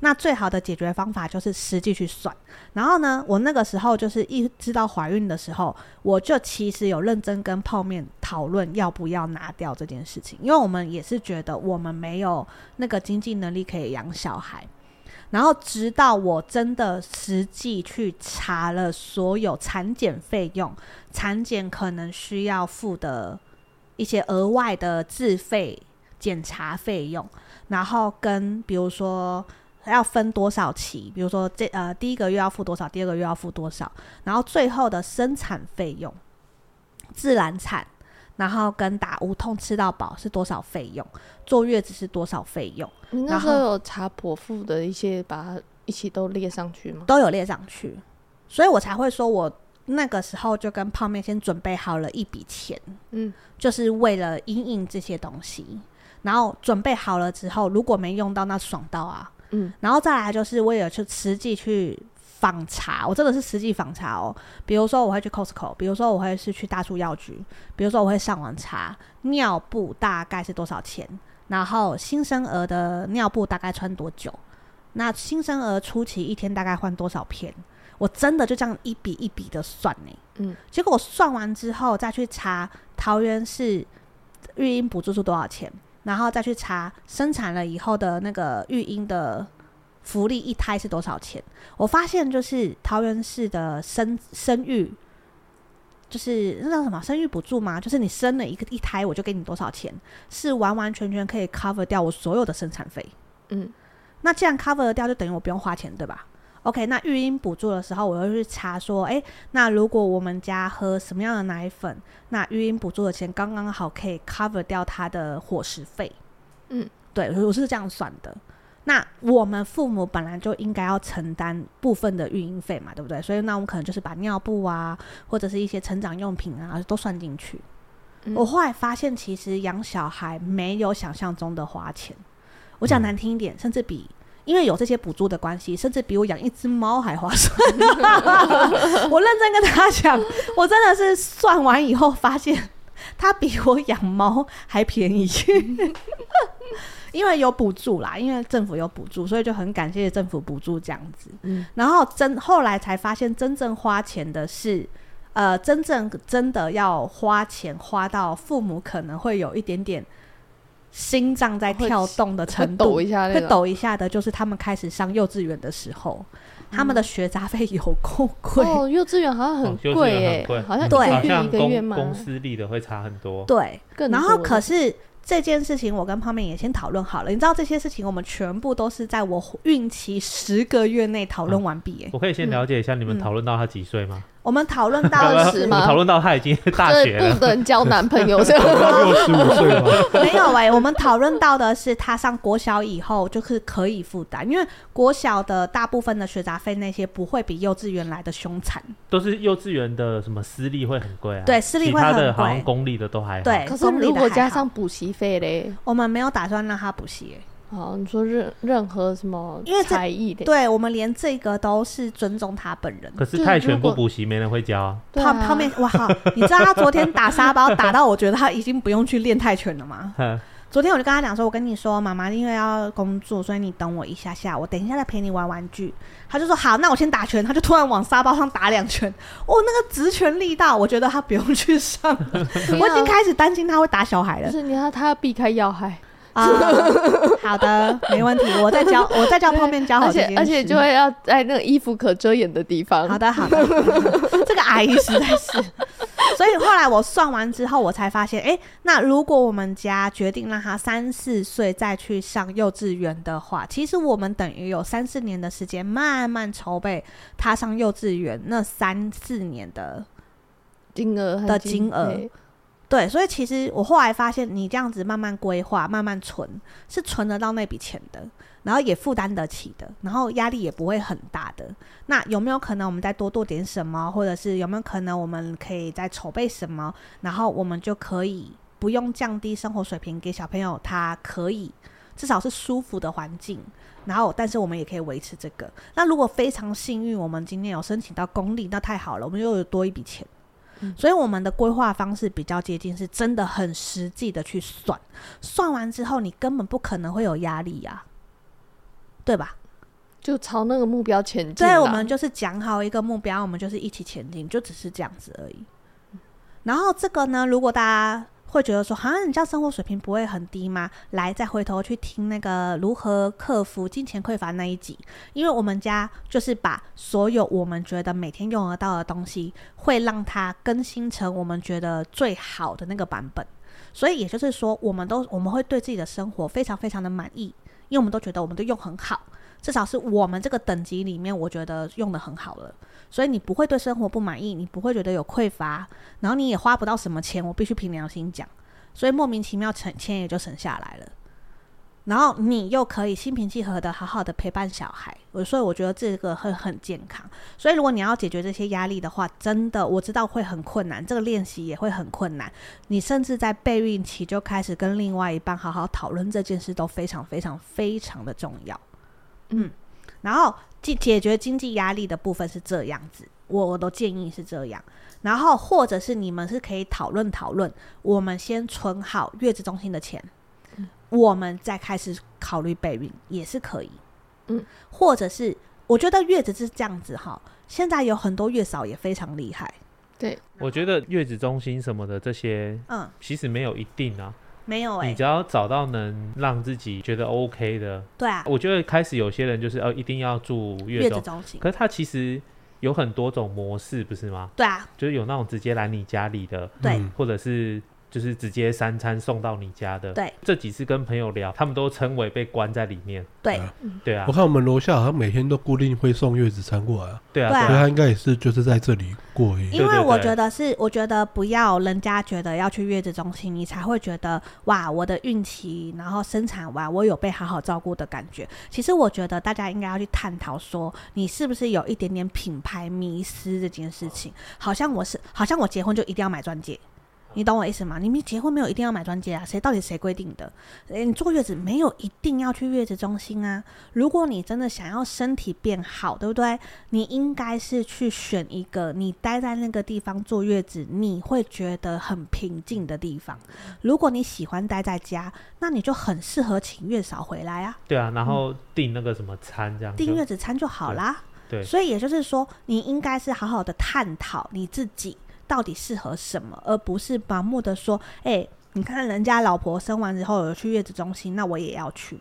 那最好的解决方法就是实际去算。然后呢，我那个时候就是一知道怀孕的时候，我就其实有认真跟泡面讨论要不要拿掉这件事情，因为我们也是觉得我们没有那个经济能力可以养小孩。然后直到我真的实际去查了所有产检费用，产检可能需要付的一些额外的自费检查费用，然后跟比如说。要分多少期？比如说这呃第一个月要付多少，第二个月要付多少，然后最后的生产费用，自然产，然后跟打无痛吃到饱是多少费用？坐月子是多少费用？你那时候有查剖腹的一些，把它一起都列上去吗？都有列上去，所以我才会说我那个时候就跟泡面先准备好了一笔钱，嗯，就是为了应应这些东西，然后准备好了之后，如果没用到，那爽到啊！嗯，然后再来就是我也去实际去访查，我真的是实际访查哦。比如说我会去 Costco，比如说我会是去大树药局，比如说我会上网查尿布大概是多少钱，然后新生儿的尿布大概穿多久，那新生儿初期一天大概换多少片，我真的就这样一笔一笔的算呢。嗯，结果我算完之后再去查桃园市育婴补助是多少钱。然后再去查生产了以后的那个育婴的福利，一胎是多少钱？我发现就是桃园市的生生育，就是那叫什么生育补助吗？就是你生了一个一胎，我就给你多少钱，是完完全全可以 cover 掉我所有的生产费。嗯，那既然 cover 得掉，就等于我不用花钱，对吧？OK，那育婴补助的时候，我又去查说，诶，那如果我们家喝什么样的奶粉，那育婴补助的钱刚刚好可以 cover 掉他的伙食费。嗯，对，我是这样算的。那我们父母本来就应该要承担部分的育婴费嘛，对不对？所以那我们可能就是把尿布啊，或者是一些成长用品啊，都算进去。嗯。我后来发现，其实养小孩没有想象中的花钱。我讲难听一点，嗯，甚至比。因为有这些补助的关系，甚至比我养一只猫还划算。我认真跟他讲，我真的是算完以后发现，他比我养猫还便宜。因为有补助啦，因为政府有补助，所以就很感谢政府补助这样子。嗯，然后真后来才发现，真正花钱的是，呃，真正真的要花钱花到父母可能会有一点点。心脏在跳动的程度，会抖一下，会抖一下的，就是他们开始上幼稚园的时候，他们的学杂费有够贵哦。幼稚园好像很贵耶，好像对，一个月嘛，公司立的会差很多。对，然后可是。这件事情我跟泡面也先讨论好了，你知道这些事情我们全部都是在我孕期十个月内讨论完毕。哎，我可以先了解一下你们讨论到他几岁吗？我们讨论到二十吗？讨论到他已经 大学了，不能交男朋友，六十五岁吗？没有哎，我们讨论到的是他上国小以后就是可以负担，因为国小的大部分的学杂费那些不会比幼稚园来的凶残，都是幼稚园的什么私立会很贵啊？对，私立会很贵，其他的好像公立的都还好。对，可是如果加上补习费嘞，我们没有打算让他补习。好，你说任任何什么才艺的，对我们连这个都是尊重他本人。可是泰拳不补习，没人会教啊。泡泡面，哇好，你知道他昨天打沙包打到我觉得他已经不用去练泰拳了吗？昨天我就跟他讲说，我跟你说，妈妈因为要工作，所以你等我一下下，我等一下再陪你玩玩具。他就说好，那我先打拳。他就突然往沙包上打两拳，哦，那个直拳力道，我觉得他不用去上了。我已经 开始担心他会打小孩了。就是你看他要避开要害。啊，好的，没问题。我再教，我再教泡面教好。而且而且就会要在那个衣服可遮掩的地方。好的好的，好的这个阿姨实在是。所以后来我算完之后，我才发现，哎、欸，那如果我们家决定让他三四岁再去上幼稚园的话，其实我们等于有三四年的时间慢慢筹备他上幼稚园那三四年的金额的金额。对，所以其实我后来发现，你这样子慢慢规划、慢慢存，是存得到那笔钱的，然后也负担得起的，然后压力也不会很大的。那有没有可能我们再多做点什么，或者是有没有可能我们可以再筹备什么，然后我们就可以不用降低生活水平，给小朋友他可以至少是舒服的环境，然后但是我们也可以维持这个。那如果非常幸运，我们今天有申请到公立，那太好了，我们又有多一笔钱。所以我们的规划方式比较接近，是真的很实际的去算，算完之后你根本不可能会有压力呀，对吧？就朝那个目标前进。对，我们就是讲好一个目标，我们就是一起前进，就只是这样子而已。然后这个呢，如果大家。会觉得说，好像你这样生活水平不会很低吗？来，再回头去听那个如何克服金钱匮乏那一集，因为我们家就是把所有我们觉得每天用得到的东西，会让它更新成我们觉得最好的那个版本。所以也就是说，我们都我们会对自己的生活非常非常的满意，因为我们都觉得我们都用很好，至少是我们这个等级里面，我觉得用得很好了。所以你不会对生活不满意，你不会觉得有匮乏，然后你也花不到什么钱，我必须凭良心讲，所以莫名其妙钱钱也就省下来了，然后你又可以心平气和的好好的陪伴小孩，我所以我觉得这个会很健康。所以如果你要解决这些压力的话，真的我知道会很困难，这个练习也会很困难。你甚至在备孕期就开始跟另外一半好好讨论这件事，都非常非常非常的重要。嗯。然后解解决经济压力的部分是这样子，我我都建议是这样。然后或者是你们是可以讨论讨论，我们先存好月子中心的钱，嗯、我们再开始考虑备孕也是可以。嗯，或者是我觉得月子是这样子哈，现在有很多月嫂也非常厉害。对，我觉得月子中心什么的这些，嗯，其实没有一定啊。没有哎、欸，你只要找到能让自己觉得 OK 的，对啊，我觉得开始有些人就是呃一定要住月子，月中心，可是他其实有很多种模式，不是吗？对啊，就是有那种直接来你家里的，对，或者是。就是直接三餐送到你家的。对，这几次跟朋友聊，他们都称为被关在里面。对，对啊。我看我们楼下好像每天都固定会送月子餐过来啊。对啊，对啊。所以他应该也是就是在这里过夜。因为我觉得是，我觉得不要人家觉得要去月子中心，你才会觉得哇，我的孕期然后生产完，我有被好好照顾的感觉。其实我觉得大家应该要去探讨说，你是不是有一点点品牌迷失这件事情？好像我是，好像我结婚就一定要买钻戒。你懂我意思吗？你们结婚没有一定要买钻戒啊？谁到底谁规定的？诶，你坐月子没有一定要去月子中心啊。如果你真的想要身体变好，对不对？你应该是去选一个你待在那个地方坐月子，你会觉得很平静的地方。如果你喜欢待在家，那你就很适合请月嫂回来啊。对啊，然后订那个什么餐这样，订月子餐就好啦。对，所以也就是说，你应该是好好的探讨你自己。到底适合什么，而不是盲目的说，哎、欸，你看人家老婆生完之后有去月子中心，那我也要去。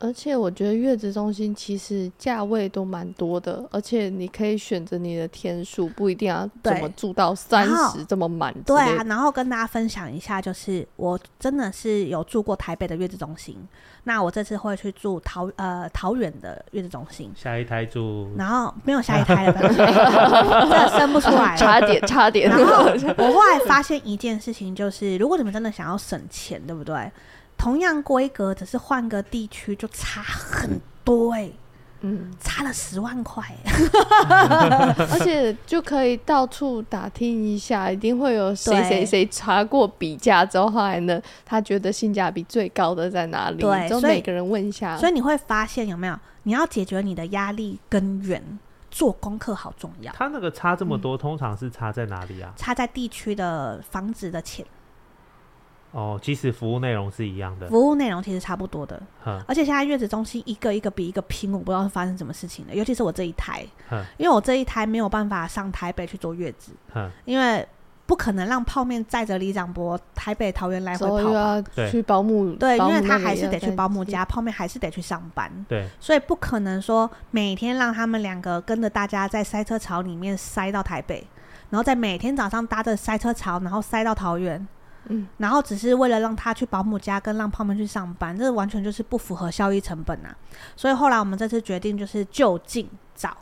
而且我觉得月子中心其实价位都蛮多的，而且你可以选择你的天数，不一定要怎么住到三十这么满。对啊，然后跟大家分享一下，就是我真的是有住过台北的月子中心，那我这次会去住桃呃桃园的月子中心。下一胎住，然后没有下一胎了，真的生不出来，差点差点。然后 我后来发现一件事情，就是如果你们真的想要省钱，对不对？同样规格，只是换个地区就差很多哎、欸，嗯，差了十万块、欸，而且就可以到处打听一下，一定会有谁谁谁查过比价之后，后来呢，他觉得性价比最高的在哪里？对，就每个人问一下所，所以你会发现有没有？你要解决你的压力根源，做功课好重要。他那个差这么多，嗯、通常是差在哪里啊？差在地区的房子的钱。哦，其实服务内容是一样的，服务内容其实差不多的，而且现在月子中心一个一个比一个拼，我不知道是发生什么事情了。尤其是我这一胎，因为我这一胎没有办法上台北去坐月子，因为不可能让泡面载着李长博台北桃园来回跑吧，去保姆，对，因为他还是得去保姆家，泡面还是得去上班，对，所以不可能说每天让他们两个跟着大家在塞车潮里面塞到台北。然后在每天早上搭着塞车潮，然后塞到桃园，嗯，然后只是为了让他去保姆家跟让胖胖去上班，这完全就是不符合效益成本啊。所以后来我们这次决定就是就近找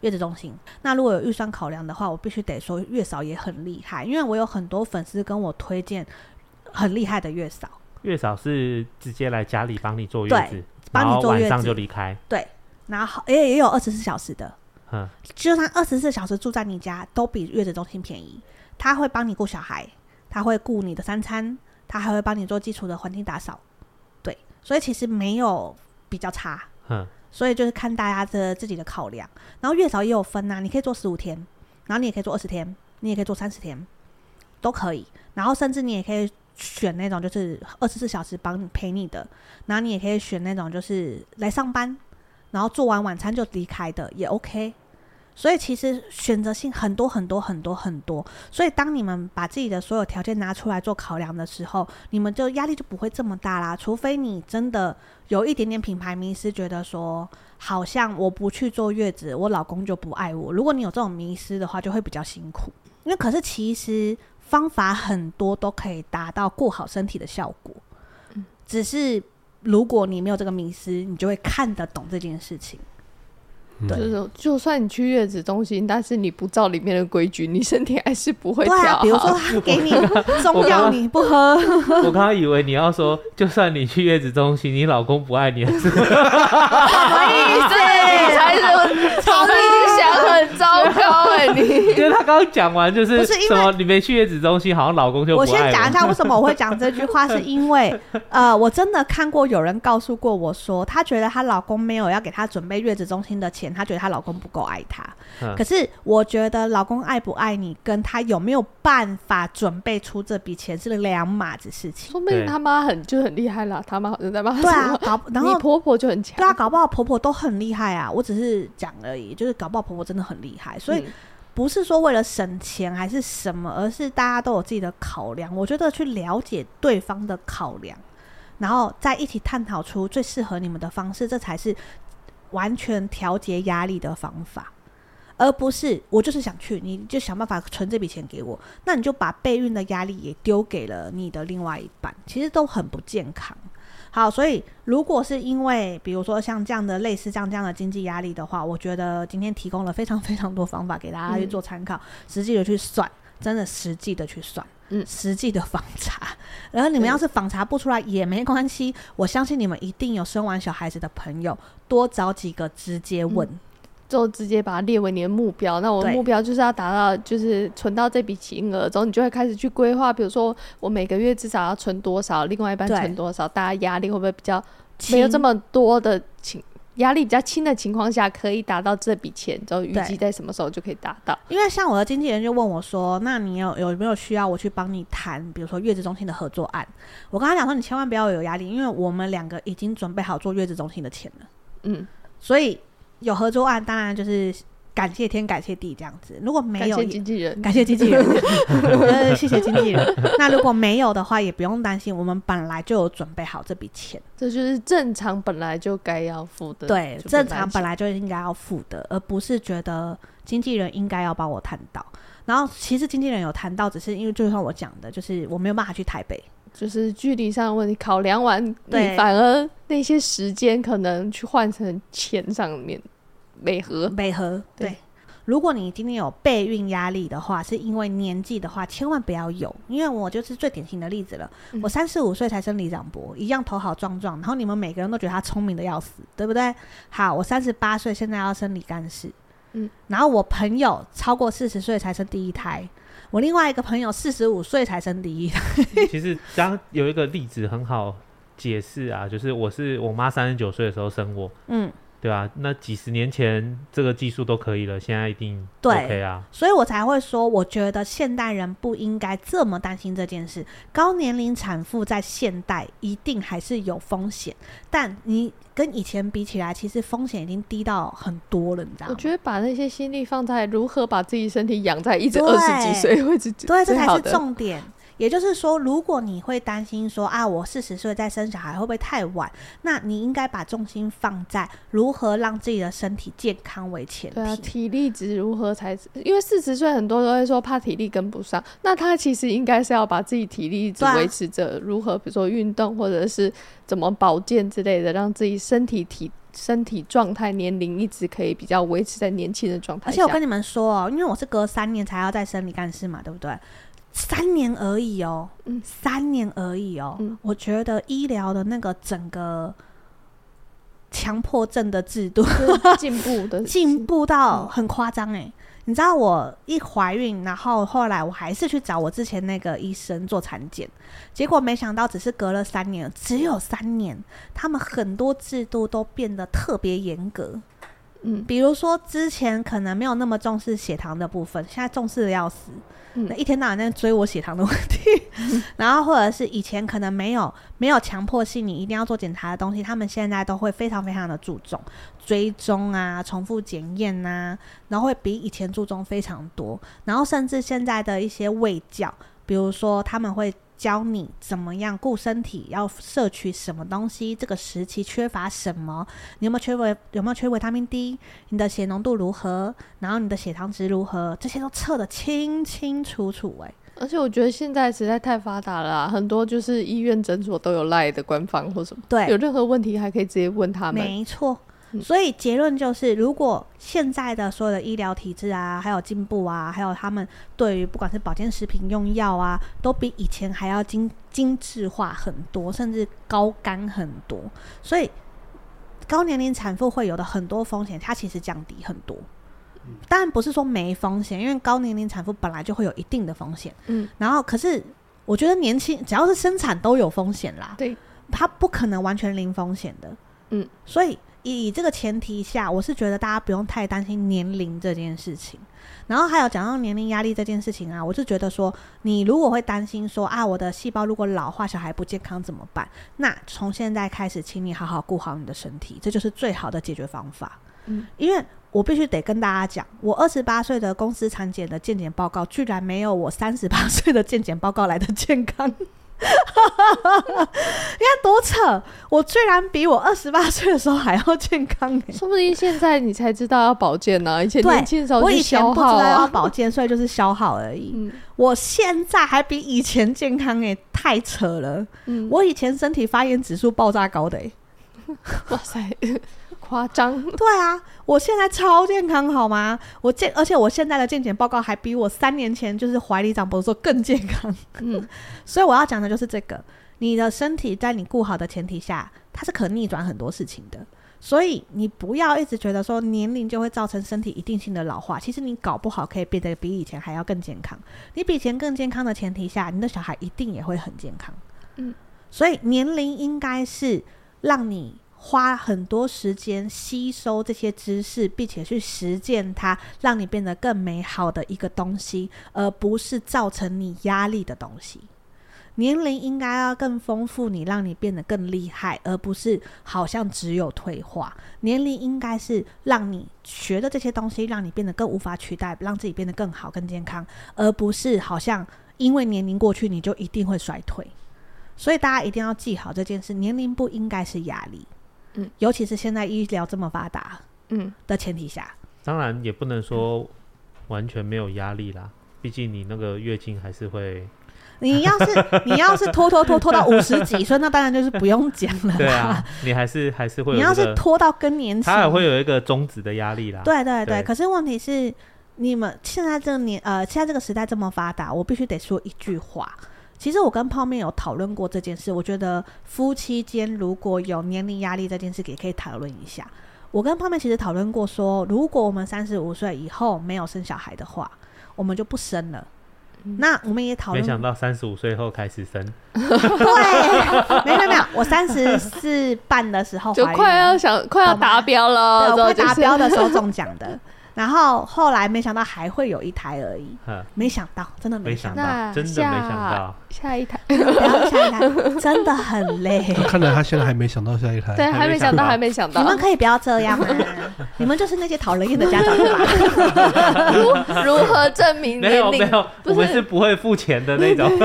月子中心。那如果有预算考量的话，我必须得说月嫂也很厉害，因为我有很多粉丝跟我推荐很厉害的月嫂。月嫂是直接来家里帮你坐月子，帮你坐月子，晚上就离开。对，然后也也有二十四小时的，嗯，就算二十四小时住在你家，都比月子中心便宜。他会帮你顾小孩，他会顾你的三餐，他还会帮你做基础的环境打扫。对，所以其实没有比较差。嗯，所以就是看大家的自己的考量。然后月嫂也有分呐、啊，你可以做十五天，然后你也可以做二十天，你也可以做三十天，都可以。然后甚至你也可以。选那种就是二十四小时帮你陪你的，然后你也可以选那种就是来上班，然后做完晚餐就离开的也 OK。所以其实选择性很多很多很多很多。所以当你们把自己的所有条件拿出来做考量的时候，你们就压力就不会这么大啦。除非你真的有一点点品牌迷失，觉得说好像我不去坐月子，我老公就不爱我。如果你有这种迷失的话，就会比较辛苦。因为可是其实。方法很多都可以达到过好身体的效果，嗯，只是如果你没有这个迷失，你就会看得懂这件事情。对，就是就算你去月子中心，但是你不照里面的规矩，你身体还是不会调好。对啊，比如说他给你 中药你不喝，我刚刚以为你要说，就算你去月子中心，你老公不爱你，是什么意思？才是超理想，很糟糕哎！你因为他刚刚讲完就是什么？你没去月子中心，好像老公就不爱我。我先讲一下为什么我会讲这句话，是因为 呃，我真的看过有人告诉过我说，她觉得她老公没有要给她准备月子中心的钱。她觉得她老公不够爱她，可是我觉得老公爱不爱你，跟他有没有办法准备出这笔钱是两码子事情。说不定他妈很就很厉害啦，他妈好像在骂。对啊，搞然后婆婆就很强。对啊，搞不好婆婆都很厉害啊。我只是讲而已，就是搞不好婆婆真的很厉害，所以不是说为了省钱还是什么，而是大家都有自己的考量。我觉得去了解对方的考量，然后在一起探讨出最适合你们的方式，这才是。完全调节压力的方法，而不是我就是想去，你就想办法存这笔钱给我，那你就把备孕的压力也丢给了你的另外一半，其实都很不健康。好，所以如果是因为比如说像这样的类似这样这样的经济压力的话，我觉得今天提供了非常非常多方法给大家去做参考，实际的去算，真的实际的去算。嗯，实际的访查，然后你们要是访查不出来也没关系，我相信你们一定有生完小孩子的朋友，多找几个直接问，嗯、就直接把它列为你的目标。那我的目标就是要达到，就是存到这笔金额之后，你就会开始去规划，比如说我每个月至少要存多少，另外一半存多少，大家压力会不会比较没有这么多的情？压力比较轻的情况下，可以达到这笔钱，就预计在什么时候就可以达到。因为像我的经纪人就问我说：“那你有有没有需要我去帮你谈，比如说月子中心的合作案？”我跟他讲说：“你千万不要有压力，因为我们两个已经准备好做月子中心的钱了。”嗯，所以有合作案，当然就是。感谢天，感谢地，这样子。如果没有，感谢经纪人，感谢经纪人，谢谢经纪人。那如果没有的话，也不用担心，我们本来就有准备好这笔钱。这就是正常本来就该要付的。对，正常本来就应该要付的，而不是觉得经纪人应该要帮我谈到。然后其实经纪人有谈到，只是因为就像我讲的，就是我没有办法去台北，就是距离上的问题。考量完，对，反而那些时间可能去换成钱上面。美和美和对，对，如果你今天有备孕压力的话，是因为年纪的话，千万不要有，因为我就是最典型的例子了。嗯、我三十五岁才生李长博，一样头好壮壮，然后你们每个人都觉得他聪明的要死，对不对？好，我三十八岁现在要生李干事，嗯，然后我朋友超过四十岁才生第一胎，我另外一个朋友四十五岁才生第一胎。其实刚有一个例子很好解释啊，就是我是我妈三十九岁的时候生我，嗯。对啊，那几十年前这个技术都可以了，现在一定 OK 啊。对，所以我才会说，我觉得现代人不应该这么担心这件事。高年龄产妇在现代一定还是有风险，但你跟以前比起来，其实风险已经低到很多了，你知道吗？我觉得把那些心力放在如何把自己身体养在一直二十几岁，会是对，这才是重点。也就是说，如果你会担心说啊，我四十岁再生小孩会不会太晚？那你应该把重心放在如何让自己的身体健康为前提。对啊，体力值如何才？因为四十岁很多都会说怕体力跟不上，那他其实应该是要把自己体力值维持着，如何比如说运动或者是怎么保健之类的，让自己身体体身体状态年龄一直可以比较维持在年轻的状态。而且我跟你们说哦，因为我是隔三年才要再生理干事嘛，对不对？三年而已哦，嗯，三年而已哦，嗯，我觉得医疗的那个整个强迫症的制度 进步的 进步到很夸张哎！你知道我一怀孕，然后后来我还是去找我之前那个医生做产检，结果没想到只是隔了三年，只有三年，他们很多制度都变得特别严格。嗯，比如说之前可能没有那么重视血糖的部分，现在重视的要死。嗯、那一天到晚在追我血糖的问题，嗯、然后或者是以前可能没有没有强迫性你一定要做检查的东西，他们现在都会非常非常的注重追踪啊、重复检验啊，然后会比以前注重非常多，然后甚至现在的一些卫教，比如说他们会。教你怎么样顾身体，要摄取什么东西，这个时期缺乏什么，你有没有缺维有没有缺维他命 D，你的血浓度如何，然后你的血糖值如何，这些都测得清清楚楚哎、欸。而且我觉得现在实在太发达了、啊，很多就是医院诊所都有 LINE 的官方或什么，对，有任何问题还可以直接问他们。没错。所以结论就是，如果现在的所有的医疗体制啊，还有进步啊，还有他们对于不管是保健食品用药啊，都比以前还要精精致化很多，甚至高干很多。所以高年龄产妇会有的很多风险，它其实降低很多。当然不是说没风险，因为高年龄产妇本来就会有一定的风险。嗯，然后可是我觉得年轻只要是生产都有风险啦。对，它不可能完全零风险的。嗯，所以。以这个前提下，我是觉得大家不用太担心年龄这件事情。然后还有讲到年龄压力这件事情啊，我是觉得说，你如果会担心说啊，我的细胞如果老化，小孩不健康怎么办？那从现在开始，请你好好顾好你的身体，这就是最好的解决方法。嗯，因为我必须得跟大家讲，我二十八岁的公司产检的健检报告，居然没有我三十八岁的健检报告来的健康。哈哈哈哈哈！你看多扯！我居然比我二十八岁的时候还要健康，欸，说不定现在你才知道要保健呢，啊。以前年轻的时候，啊，我以前不知道要保健，所以就是消耗而已。嗯，我现在还比以前健康哎，欸，太扯了。嗯，我以前身体发炎指数爆炸高的，欸，哇塞！夸张，对啊，我现在超健康，好吗？我健，而且我现在的健检报告还比我三年前就是怀里长不是说更健康。嗯，所以我要讲的就是这个，你的身体在你顾好的前提下，它是可逆转很多事情的。所以你不要一直觉得说年龄就会造成身体一定性的老化，其实你搞不好可以变得比以前还要更健康。你比以前更健康的前提下，你的小孩一定也会很健康。嗯，所以年龄应该是让你。花很多时间吸收这些知识，并且去实践它，让你变得更美好的一个东西，而不是造成你压力的东西。年龄应该要更丰富你，让你变得更厉害，而不是好像只有退化。年龄应该是让你学的这些东西，让你变得更无法取代，让自己变得更好、更健康，而不是好像因为年龄过去你就一定会衰退。所以大家一定要记好这件事：年龄不应该是压力。嗯，尤其是现在医疗这么发达，嗯的前提下，当然也不能说完全没有压力啦。毕竟你那个月经还是会，你要是你要是拖拖拖拖到五十几岁，那当然就是不用讲了。对啊，你还是还是会有。你要是拖到更年期，它还会有一个终止的压力啦。对对对，对，可是问题是，你们现在这个年呃，现在这个时代这么发达，我必须得说一句话。其实我跟泡面有讨论过这件事，我觉得夫妻间如果有年龄压力这件事，也可以讨论一下。我跟泡面其实讨论过说，如果我们三十五岁以后没有生小孩的话，我们就不生了。嗯、那我们也讨论，没想到三十五岁后开始生。对，没有没有，我三十四半的时候就快要想快要达标了，对，快达标的时候中奖的。然后后来没想到还会有一台而已，没想到，真的没想到，真的没想到，下一台，不要下一台，真的很累。看来他现在还没想到下一台，对，还没想到，还没想到。你们可以不要这样吗？你们就是那些讨人厌的家长，对吧？如如何证明年龄？没有没有，我们是不会付钱的那种。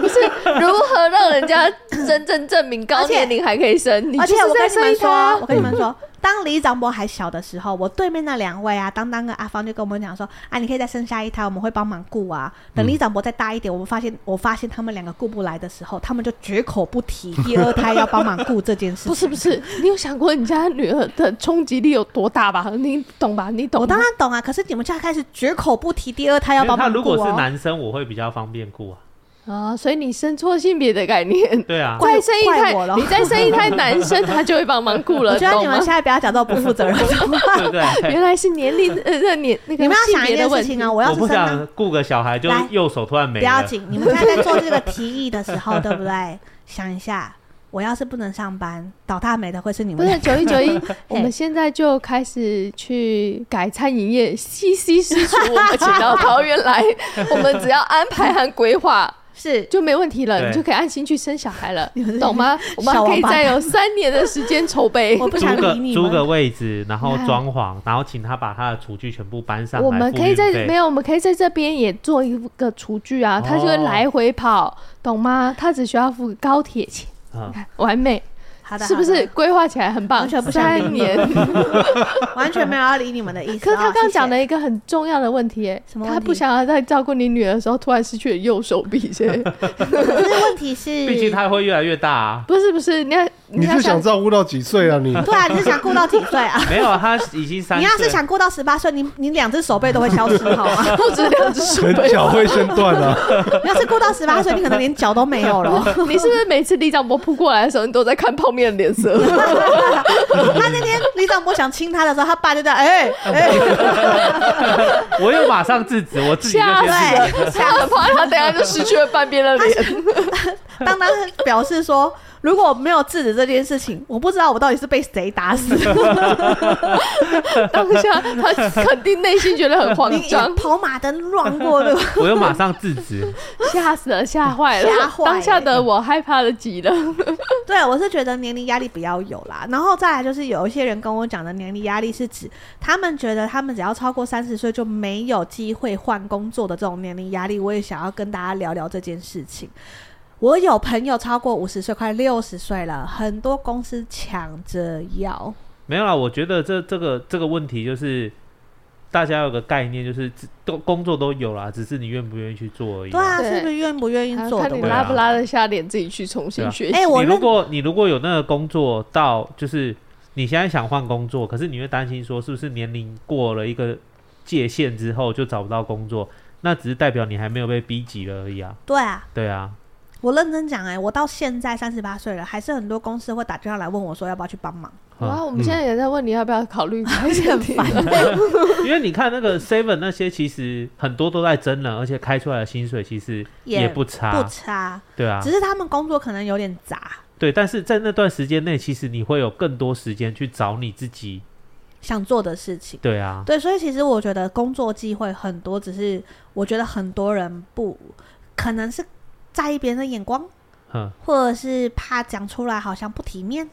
不是如何让人家真正证明高年龄还可以生？而且我跟你们说，我跟你们说。当李长博还小的时候，我对面那两位啊，当当跟阿芳就跟我们讲说：“啊，你可以再生下一胎，我们会帮忙顾啊。”等李长博再大一点，我们发现，我发现他们两个顾不来的时候，他们就绝口不提第二胎要帮忙顾这件事。不是不是，你有想过你家女儿的冲击力有多大吧？你懂吧？你懂？我当然懂啊。可是你们家开始绝口不提第二胎要帮忙顾哦。如果是男生，我会比较方便顾啊。啊，所以你生错性别的概念，对啊，再生一胎，你再生一胎男生，他就会帮忙顾了。我觉得你们现在不要讲这种不负责任的话，对不对？原来是年龄呃年那个你们要想一件事情啊，我要是不想顾个小孩，就右手突然没了。不要紧，你们现在在做这个提议的时候，对不对？想一下，我要是不能上班，倒大霉的会是你们。不是九一九一，我们现在就开始去改餐饮业，西西施厨，我们请到桃园来，我们只要安排和规划。是就没问题了，你就可以安心去生小孩了，懂吗？我们可以再有三年的时间筹备。我不想理你。租个位置，然后装潢，然后请他把他的厨具全部搬上来。我们可以在没有，我们可以在这边也做一个厨具啊，他就会来回跑，懂吗？他只需要付高铁钱，你看是不是规划起来很棒？完全不三年，完全没有要理你们的意思。可是他刚讲了一个很重要的问题，哎，什么？他不想要在照顾你女儿的时候突然失去了右手臂，可是问题是，毕竟他会越来越大啊。不是不是，你要你是想照顾到几岁啊？你 对啊，你是想顾到几岁啊？没有，他已经三。你要是想顾到十八岁，你你两只手背都会消失，好吗？不止两只手背，脚会先断了。你要是顾到十八岁，你可能连脚都没有了。你是不是每次里长伯扑过来的时候，你都在看泡面的脸色？他那天李长波想亲他的时候，他爸就在哎哎，我又马上制止，我自己就先制止，吓得怕他等下就失去了半边的脸。当他表示说。如果没有制止这件事情，我不知道我到底是被谁打死。当下他肯定内心觉得很慌张，跑马灯乱过的。我又马上制止，吓死了，吓坏了，吓坏了。当下的我害怕的极了。对，我是觉得年龄压力不要有啦。然后再来就是有一些人跟我讲的年龄压力是指，他们觉得他们只要超过三十岁就没有机会换工作的这种年龄压力。我也想要跟大家聊聊这件事情。我有朋友超过五十岁，快六十岁了，很多公司抢着要。没有啦，我觉得这这个这个问题就是大家有个概念，就是都工作都有啦，只是你愿不愿意去做而已。对啊，是不是愿不愿意做的？看你拉不拉得下脸自己去重新学习。哎、啊，我、欸、如果你如果有那个工作到，就是你现在想换工作，可是你会担心说，是不是年龄过了一个界限之后就找不到工作？那只是代表你还没有被逼急了而已啊。对啊，对啊。我认真讲，哎，我到现在三十八岁了，还是很多公司会打电话来问我说要不要去帮忙。哇，我们现在也在问你要不要考虑，还是很烦。因为你看那个 Seven 那些，其实很多都在征人，而且开出来的薪水其实也不差，不差。对啊，只是他们工作可能有点杂。对，但是在那段时间内，其实你会有更多时间去找你自己想做的事情。对啊，对，所以其实我觉得工作机会很多，只是我觉得很多人不可能是。在意别人的眼光，嗯或者是怕讲出来好像不体面，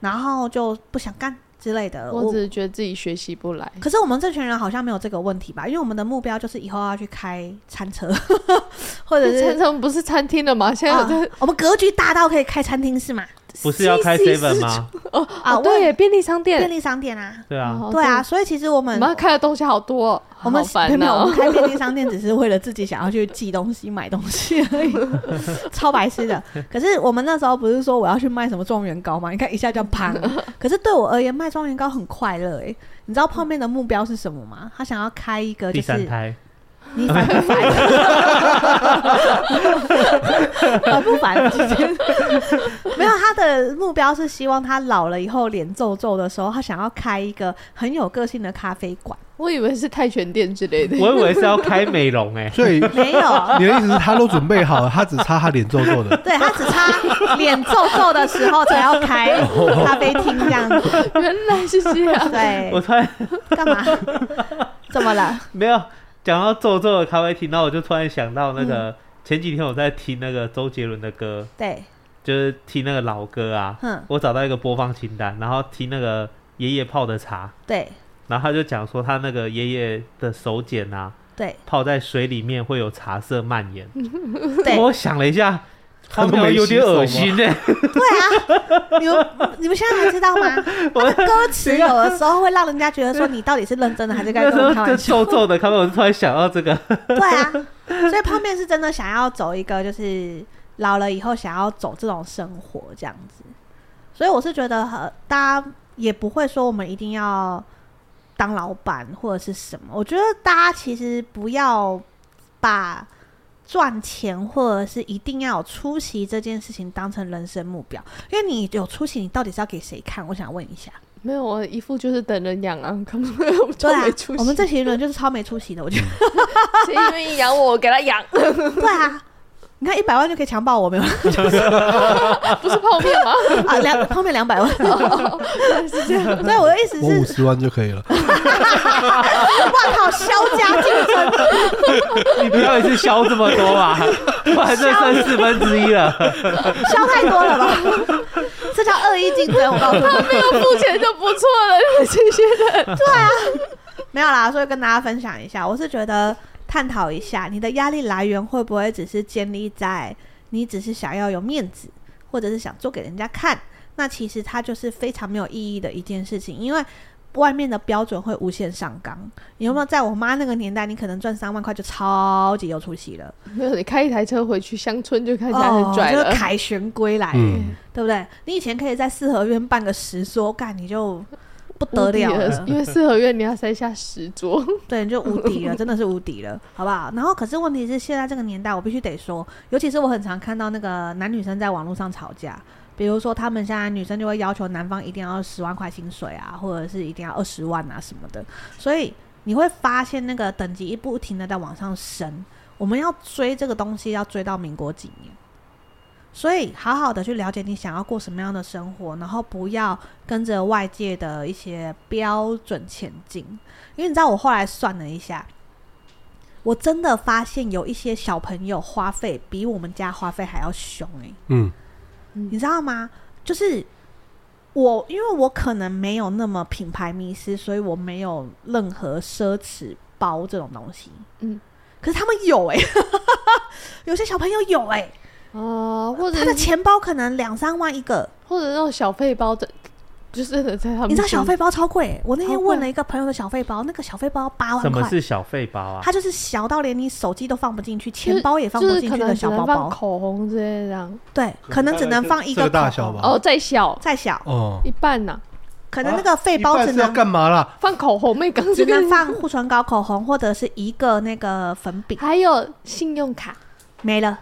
然后就不想干之类的。我只是觉得自己学习不来。可是我们这群人好像没有这个问题吧？因为我们的目标就是以后要去开餐车，或者是餐车不是餐厅的吗？现在、啊、我们格局大到可以开餐厅是吗？不是要开 seven 吗？哦啊，对，便利商店，便利商店啊，对啊，对啊，所以其实我们我们开的东西好多，我们没有，我们开便利商店只是为了自己想要去寄东西、买东西而已，超白痴的。可是我们那时候不是说我要去卖什么状元糕吗？你看一下就胖。可是对我而言，卖状元糕很快乐哎。你知道泡面的目标是什么吗？他想要开一个就是。你烦不烦？烦不烦？没有，他的目标是希望他老了以后脸皱皱的时候，他想要开一个很有个性的咖啡馆。我以为是泰拳店之类的，我以为是要开美容哎、欸，所以没有，你的意思是他都准备好了，他只差他脸皱皱的。对，他只差脸皱皱的时候才要开 咖啡厅这样子。原来是这样。对，我突然干嘛？怎么了？没有讲到皱皱的咖啡厅，然后我就突然想到那个、嗯、前几天我在听那个周杰伦的歌，对，就是听那个老歌啊。嗯，我找到一个播放清单，然后听那个爷爷泡的茶。对。然后他就讲说，他那个爷爷的手茧啊，对，泡在水里面会有茶色蔓延。对，我想了一下，他们有点恶心呢。对啊，你们你们现在还知道吗？我的歌词有的时候会让人家觉得说，你到底是认真的还是该跟我开玩笑？皱皱的，他们我突然想到这个。对啊，所以泡面是真的想要走一个，就是老了以后想要走这种生活这样子。所以我是觉得，和大家也不会说我们一定要。当老板或者是什么？我觉得大家其实不要把赚钱或者是一定要有出息这件事情当成人生目标，因为你有出息，你到底是要给谁看？我想问一下。没有，我一副就是等人养啊，根本对啊，我们这群人就是超没出息的，我觉得。谁愿意养我，我给他养。对啊。你看一百万就可以强暴我没有？不是泡面吗？啊，两泡面两百万，是这样。所以我的意思是，我五十万就可以了。哇靠，削价竞争！你不要一次削这么多吧，不然这剩四分之一了。削太多了吧？这叫恶意竞争。我告诉你，他没有付钱就不错了，因为这些人。对啊，没有啦，所以跟大家分享一下，我是觉得。探讨一下，你的压力来源会不会只是建立在你只是想要有面子，或者是想做给人家看？那其实它就是非常没有意义的一件事情，因为外面的标准会无限上纲。你有没有在我妈那个年代，你可能赚三万块就超级有出息了？没有，你开一台车回去乡村就开始很拽了，哦、就是凯旋归来，嗯、对不对？你以前可以在四合院办个十桌，干你就。不得了了，因为四合院你要塞下十桌，对，你就无敌了，真的是无敌了，好不好？然后，可是问题是，现在这个年代，我必须得说，尤其是我很常看到那个男女生在网络上吵架，比如说他们现在女生就会要求男方一定要十万块薪水啊，或者是一定要二十万啊什么的，所以你会发现那个等级一不停的在往上升，我们要追这个东西，要追到民国几年？所以，好好的去了解你想要过什么样的生活，然后不要跟着外界的一些标准前进。因为你知道，我后来算了一下，我真的发现有一些小朋友花费比我们家花费还要凶哎。嗯，你知道吗？就是我，因为我可能没有那么品牌迷失，所以我没有任何奢侈包这种东西。嗯，可是他们有哎，有些小朋友有哎。哦、呃，或者他的钱包可能两三万一个，或者那种小费包的，就是在他们。你知道小费包超贵？我那天问了一个朋友的小费包，那个小费包八万块。什么是小费包啊？它就是小到连你手机都放不进去，钱包也放不进去的小包包。口红之类这样。对，可能只能放一个大小吧。哦，再小，再小哦，一半呢。可能那个费包只能干嘛啦？放口红，没刚只能放护唇膏、口红，或者是一个那个粉饼，还有信用卡没了。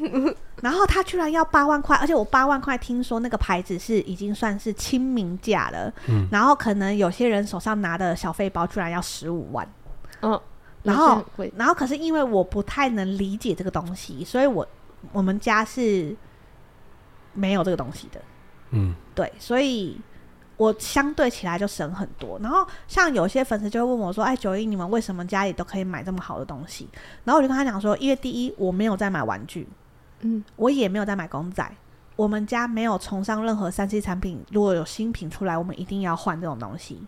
然后他居然要八万块，而且我八万块听说那个牌子是已经算是亲民价了。嗯，然后可能有些人手上拿的小费包居然要十五万。嗯，然后然后可是因为我不太能理解这个东西，所以我我们家是没有这个东西的。嗯，对，所以我相对起来就省很多。然后像有些粉丝就会问我说：“哎，九一，你们为什么家里都可以买这么好的东西？”然后我就跟他讲说：“因为第一，我没有在买玩具。”嗯，我也没有在买公仔，我们家没有崇尚任何三 C 产品。如果有新品出来，我们一定要换这种东西。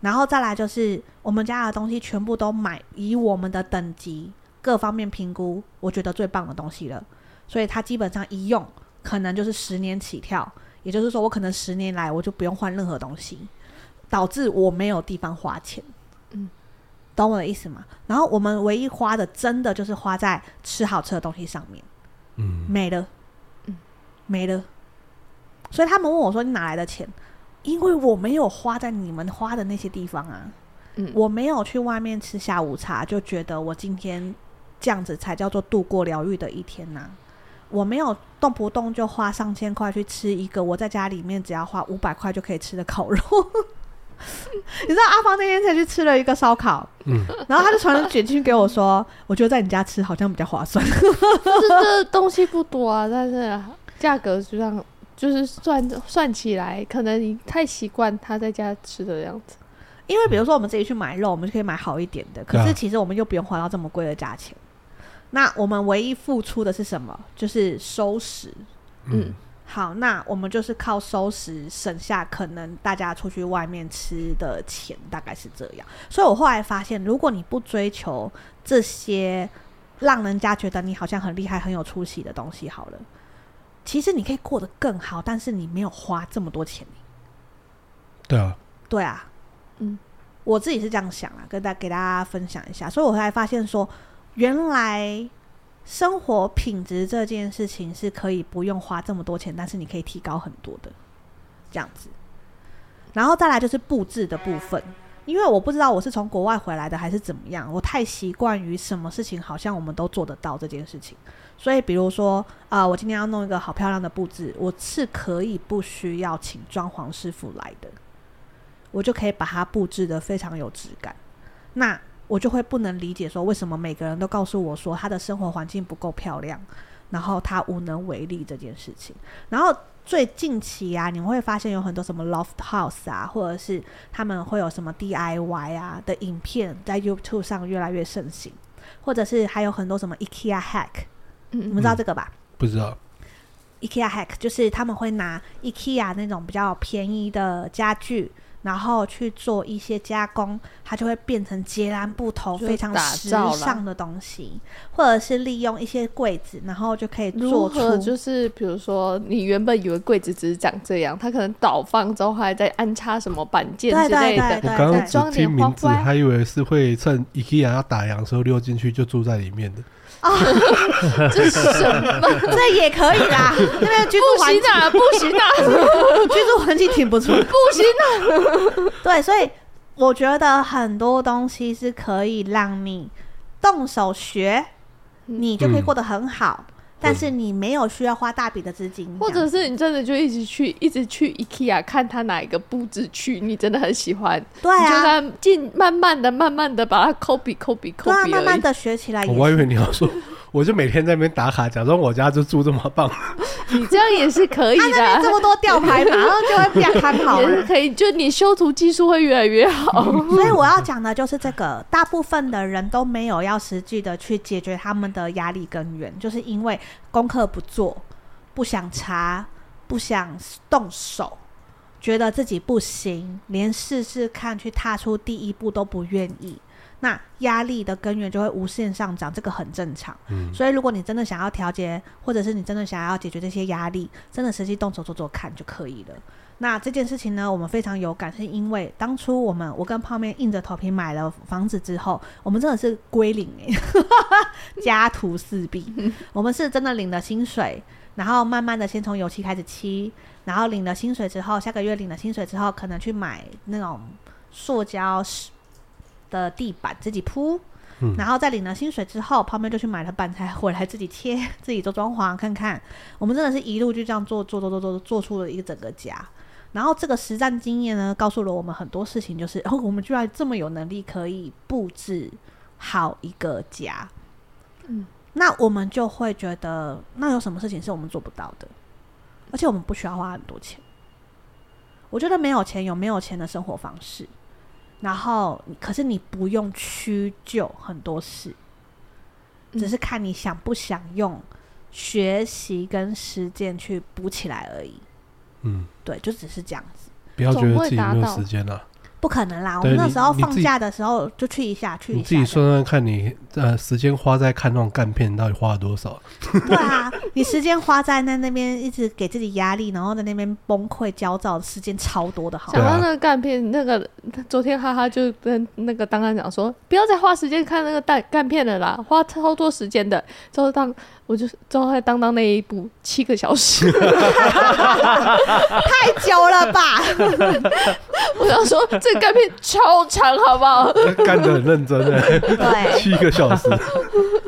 然后再来就是，我们家的东西全部都买以我们的等级各方面评估，我觉得最棒的东西了。所以它基本上一用，可能就是十年起跳。也就是说，我可能十年来我就不用换任何东西，导致我没有地方花钱。嗯，懂我的意思吗？然后我们唯一花的，真的就是花在吃好吃的东西上面。嗯，没了，嗯，没了，所以他们问我说：“你哪来的钱？”因为我没有花在你们花的那些地方啊，嗯，我没有去外面吃下午茶，就觉得我今天这样子才叫做度过疗愈的一天呐。我没有动不动就花上千块去吃一个我在家里面只要花五百块就可以吃的烤肉，你知道阿芳那天才去吃了一个烧烤，嗯，然后他就传了简讯给我说，我觉得在你家吃好像比较划算。就是这东西不多啊，但是价格就这样，就是算算起来，可能你太习惯他在家吃的样子。因为比如说我们自己去买肉，我们就可以买好一点的，可是其实我们又不用花到这么贵的价钱。那我们唯一付出的是什么？就是收拾。嗯，好，那我们就是靠收拾省下可能大家出去外面吃的钱，大概是这样。所以我后来发现，如果你不追求这些让人家觉得你好像很厉害、很有出息的东西，好了，其实你可以过得更好，但是你没有花这么多钱。对啊，对啊。嗯，我自己是这样想啊，跟大给大家分享一下，所以我才发现说，原来生活品质这件事情是可以不用花这么多钱，但是你可以提高很多的这样子。然后再来就是布置的部分，因为我不知道我是从国外回来的还是怎么样，我太习惯于什么事情好像我们都做得到这件事情，所以比如说啊、我今天要弄一个好漂亮的布置，我是可以不需要请装潢师傅来的。我就可以把它布置得非常有质感，那我就会不能理解说，为什么每个人都告诉我说他的生活环境不够漂亮，然后他无能为力这件事情。然后最近期啊，你们会发现有很多什么 loft house 啊，或者是他们会有什么 DIY 啊的影片在 YouTube 上越来越盛行，或者是还有很多什么 IKEA hack，嗯，你们知道这个吧？不知道。IKEA hack 就是他们会拿 IKEA 那种比较便宜的家具。然后去做一些加工，它就会变成截然不同、非常时尚的东西，或者是利用一些柜子，然后就可以做出就是比如说你原本以为柜子只是长这样，它可能倒放之后还在安插什么板件之类的。刚刚只听名字，还以为是会趁 IKEA 要打烊的时候溜进去就住在里面的。哦，这是什么？这也可以啦，那边居住环境啊，不行啊，居住环境挺不错，不行啊。对，所以我觉得很多东西是可以让你动手学，你就可以过得很好。嗯但是你没有需要花大笔的资金，或者是你真的就一直去，一直去 IKEA 看他哪一个布置区，你真的很喜欢，对啊，就在进慢慢的、慢慢的把它 copy、copy、copy，对啊，慢慢的学起来。我还以为你要说。我就每天在那边打卡，假装我家就住这么棒。你这样也是可以的。这么多吊牌，马上就会变很好。也是可以，就你修图技术会越来越好。所以我要讲的就是这个，大部分的人都没有要实际的去解决他们的压力根源，就是因为功课不做，不想查，不想动手，觉得自己不行，连试试看去踏出第一步都不愿意。那压力的根源就会无限上涨，这个很正常。嗯，所以如果你真的想要调节，或者是你真的想要解决这些压力，真的实际动手做做看就可以了。那这件事情呢，我们非常有感，是因为当初我们我跟泡面硬着头皮买了房子之后，我们真的是归零诶，家徒四壁。我们是真的领了薪水，然后慢慢的先从油漆开始漆，然后领了薪水之后，下个月领了薪水之后，可能去买那种塑胶的地板自己铺，嗯，然后在领了薪水之后，泡面就去买了板材回来自己切，自己做装潢看看。我们真的是一路就这样做做做做做，做出了一个整个家。然后这个实战经验呢，告诉了我们很多事情，就是 哦，我们居然这么有能力可以布置好一个家。嗯，那我们就会觉得，那有什么事情是我们做不到的？而且我们不需要花很多钱。我觉得没有钱有没有钱的生活方式。然后，可是你不用屈就很多事，只是看你想不想用学习跟实践去补起来而已。嗯，对，就只是这样子。不要觉得自己没有时间了。不可能啦！我们那时候放假的时候就去一下，去一下。你自己算算看你呃时间花在看那种干片，到底花了多少？对啊，你时间花在那那边一直给自己压力，然后在那边崩溃焦躁，时间超多的好。想到那个干片，那个昨天哈哈就跟那个当当讲说，不要再花时间看那个干干片了啦，花超多时间的。之后当我就之后在当当那一部七个小时，太久了吧？我想说。这个干片超长，好不好？干得很认真哎，对，七个小时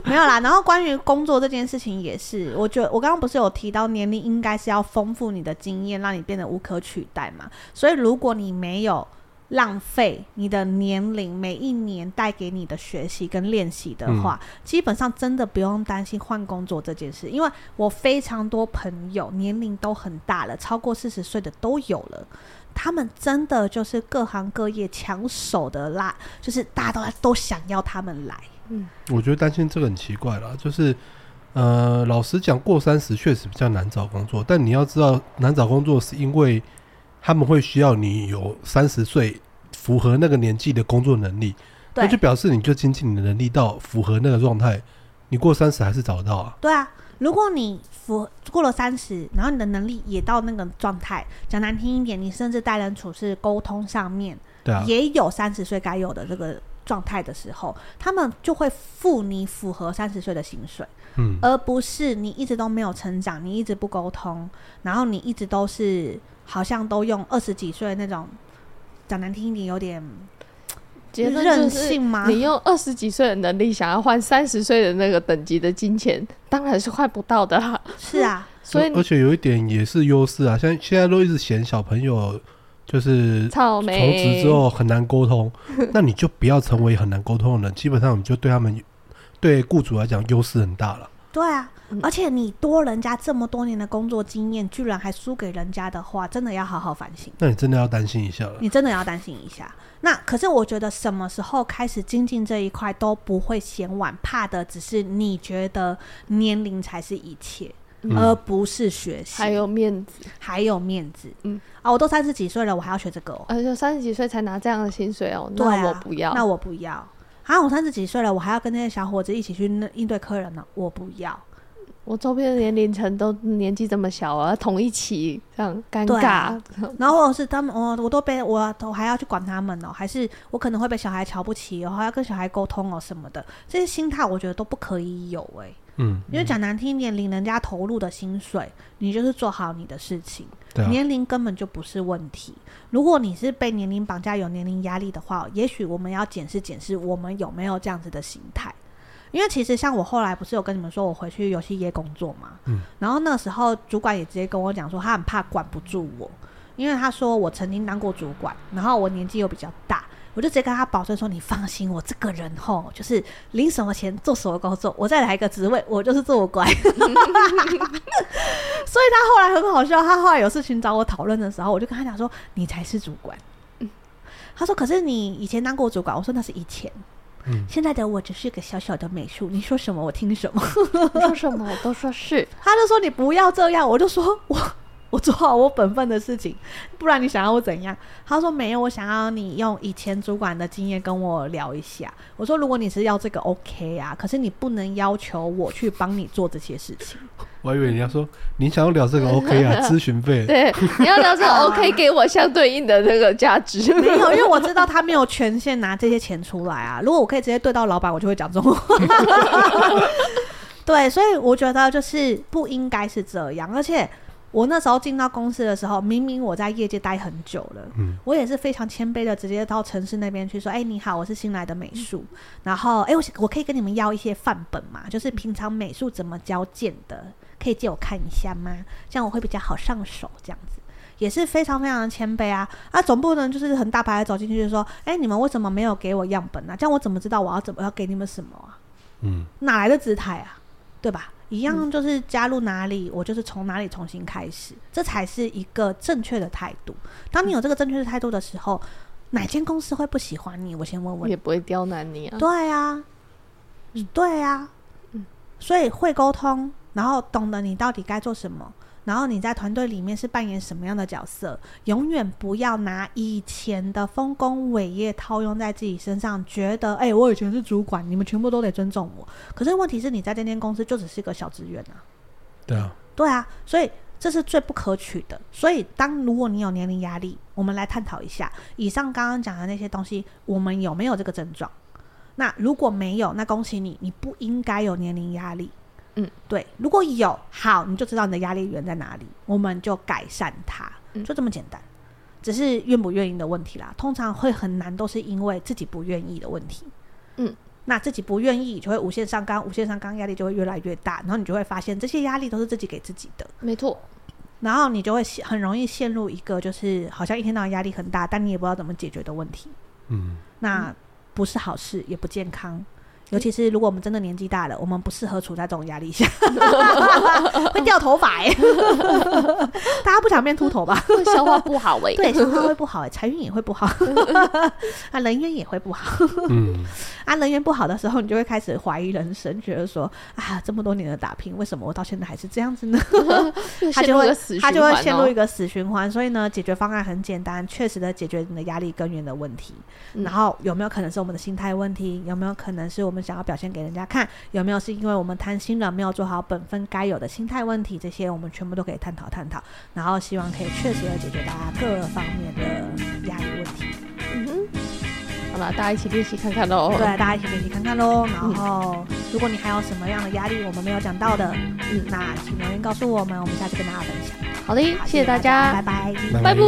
没有啦。然后关于工作这件事情也是，我觉得我刚刚不是有提到年龄应该是要丰富你的经验，让你变得无可取代嘛。所以如果你没有浪费你的年龄，每一年带给你的学习跟练习的话，嗯、基本上真的不用担心换工作这件事。因为我非常多朋友年龄都很大了，超过四十岁的都有了，他们真的就是各行各业抢手的啦，就是大家都都想要他们来。嗯，我觉得担心这个很奇怪啦，就是呃，老实讲，过三十确实比较难找工作，但你要知道，难找工作是因为。他们会需要你有三十岁符合那个年纪的工作能力，那就表示你就经济你的能力到符合那个状态，你过三十还是找得到啊？对啊，如果你符过了三十，然后你的能力也到那个状态，讲难听一点，你甚至待人处事、沟通上面，对啊，也有三十岁该有的这个状态的时候，他们就会付你符合三十岁的薪水，嗯，而不是你一直都没有成长，你一直不沟通，然后你一直都是。好像都用二十几岁那种，讲难听一点，有点任性吗？你用二十几岁的能力想要换三十岁的那个等级的金钱，当然是换不到的啦。是啊，所以而且有一点也是优势啊，像现在都一直嫌小朋友就是从职之后很难沟通，那你就不要成为很难沟通的人，基本上你就对他们对雇主来讲优势很大了。对啊。而且你多人家这么多年的工作经验，居然还输给人家的话，真的要好好反省。那你真的要担心一下了。你真的要担心一下。那可是我觉得什么时候开始精进这一块都不会嫌晚，怕的只是你觉得年龄才是一切，嗯、而不是学习。还有面子，还有面子。嗯啊，我都三十几岁了，我还要学这个哦。而且三十几岁才拿这样的薪水哦。对啊，那我不要。那我不要。啊，我三十几岁了，我还要跟那些小伙子一起去应对客人呢，我不要。我周边的年龄层都年纪这么小啊，同一起这样尴尬。啊、然后或者是他们，我我都被我我还要去管他们哦，还是我可能会被小孩瞧不起哦，还要跟小孩沟通哦什么的，这些心态我觉得都不可以有哎、欸。嗯，因为讲难听一点，领人家投入的薪水，你就是做好你的事情，啊、年龄根本就不是问题。如果你是被年龄绑架、有年龄压力的话，也许我们要检视检视，我们有没有这样子的心态。因为其实像我后来不是有跟你们说我回去游戏业工作嘛，嗯，然后那时候主管也直接跟我讲说他很怕管不住我，因为他说我曾经当过主管，然后我年纪又比较大，我就直接跟他保证说，你放心，我这个人吼就是领什么钱做什么工作，我再来一个职位我就是做乖，所以他后来很好笑，他后来有事情找我讨论的时候，我就跟他讲说你才是主管，嗯，他说可是你以前当过主管，我说那是以前。嗯、现在的我只是个小小的美术，你说什么我听什么，你说什么我都说是。他就说你不要这样，我就说我我做好我本分的事情，不然你想要我怎样？他说没有，我想要你用以前主管的经验跟我聊一下。我说如果你是要这个 OK 啊，可是你不能要求我去帮你做这些事情。我还以为你要说你想要聊这个 OK 啊，咨询费。对，你要聊这个 OK，给我相对应的那个价值。没有，因为我知道他没有权限拿这些钱出来啊。如果我可以直接对到老板，我就会讲这种话。对，所以我觉得就是不应该是这样。而且我那时候进到公司的时候，明明我在业界待很久了，嗯，我也是非常谦卑的，直接到城市那边去说：“哎、欸，你好，我是新来的美术。然后，哎、欸，我我可以跟你们要一些范本嘛？就是平常美术怎么教剑的。”可以借我看一下吗？这样我会比较好上手，这样子也是非常非常的谦卑啊！啊，总不能就是很大牌的走进去就说：“哎、欸，你们为什么没有给我样本呢、啊？这样我怎么知道我要怎么要给你们什么啊？”嗯，哪来的姿态啊？对吧？一样就是加入哪里，嗯、我就是从哪里重新开始，这才是一个正确的态度。当你有这个正确的态度的时候，哪间公司会不喜欢你？我先问问，也不会刁难你啊。对啊，嗯、对啊，嗯，所以会沟通。然后懂得你到底该做什么，然后你在团队里面是扮演什么样的角色，永远不要拿以前的丰功伟业套用在自己身上，觉得哎、我以前是主管，你们全部都得尊重我。可是问题是你在这间公司就只是一个小职员啊。对啊，对啊，所以这是最不可取的。所以当如果你有年龄压力，我们来探讨一下以上刚刚讲的那些东西，我们有没有这个症状？那如果没有，那恭喜你，你不应该有年龄压力。嗯，对，如果有好，你就知道你的压力源在哪里，我们就改善它，就这么简单，只是愿不愿意的问题啦。通常会很难，都是因为自己不愿意的问题。嗯，那自己不愿意，就会无限上纲，无限上纲，压力就会越来越大，然后你就会发现这些压力都是自己给自己的。没错，然后你就会很容易陷入一个就是好像一天到晚压力很大，但你也不知道怎么解决的问题。嗯，那不是好事，也不健康。尤其是如果我们真的年纪大了，我们不适合处在这种压力下，会掉头发哎、欸。大家不想变秃头吧？消化不好哎、欸，对，消化会不好哎、欸，财运也会不好，啊，人缘也会不好。嗯，啊，人缘不好的时候，你就会开始怀疑人生，觉得说啊，这么多年的打拼，为什么我到现在还是这样子呢？他就会他就会陷入一个死循环。所以呢，解决方案很简单，确实的解决你的压力根源的问题。然后有没有可能是我们的心态问题？有没有可能是我们想要表现给人家看，有没有是因为我们贪心了，没有做好本分该有的心态问题？这些我们全部都可以探讨探讨，然后希望可以确实的解决大家各方面的压力问题。嗯哼，好了，大家一起练习看看喽。对，大家一起练习看看喽。然后，如果你还有什么样的压力，我们没有讲到的，嗯，那请留言告诉我们，我们下次跟大家分享。好的，谢谢大家，拜拜，拜拜。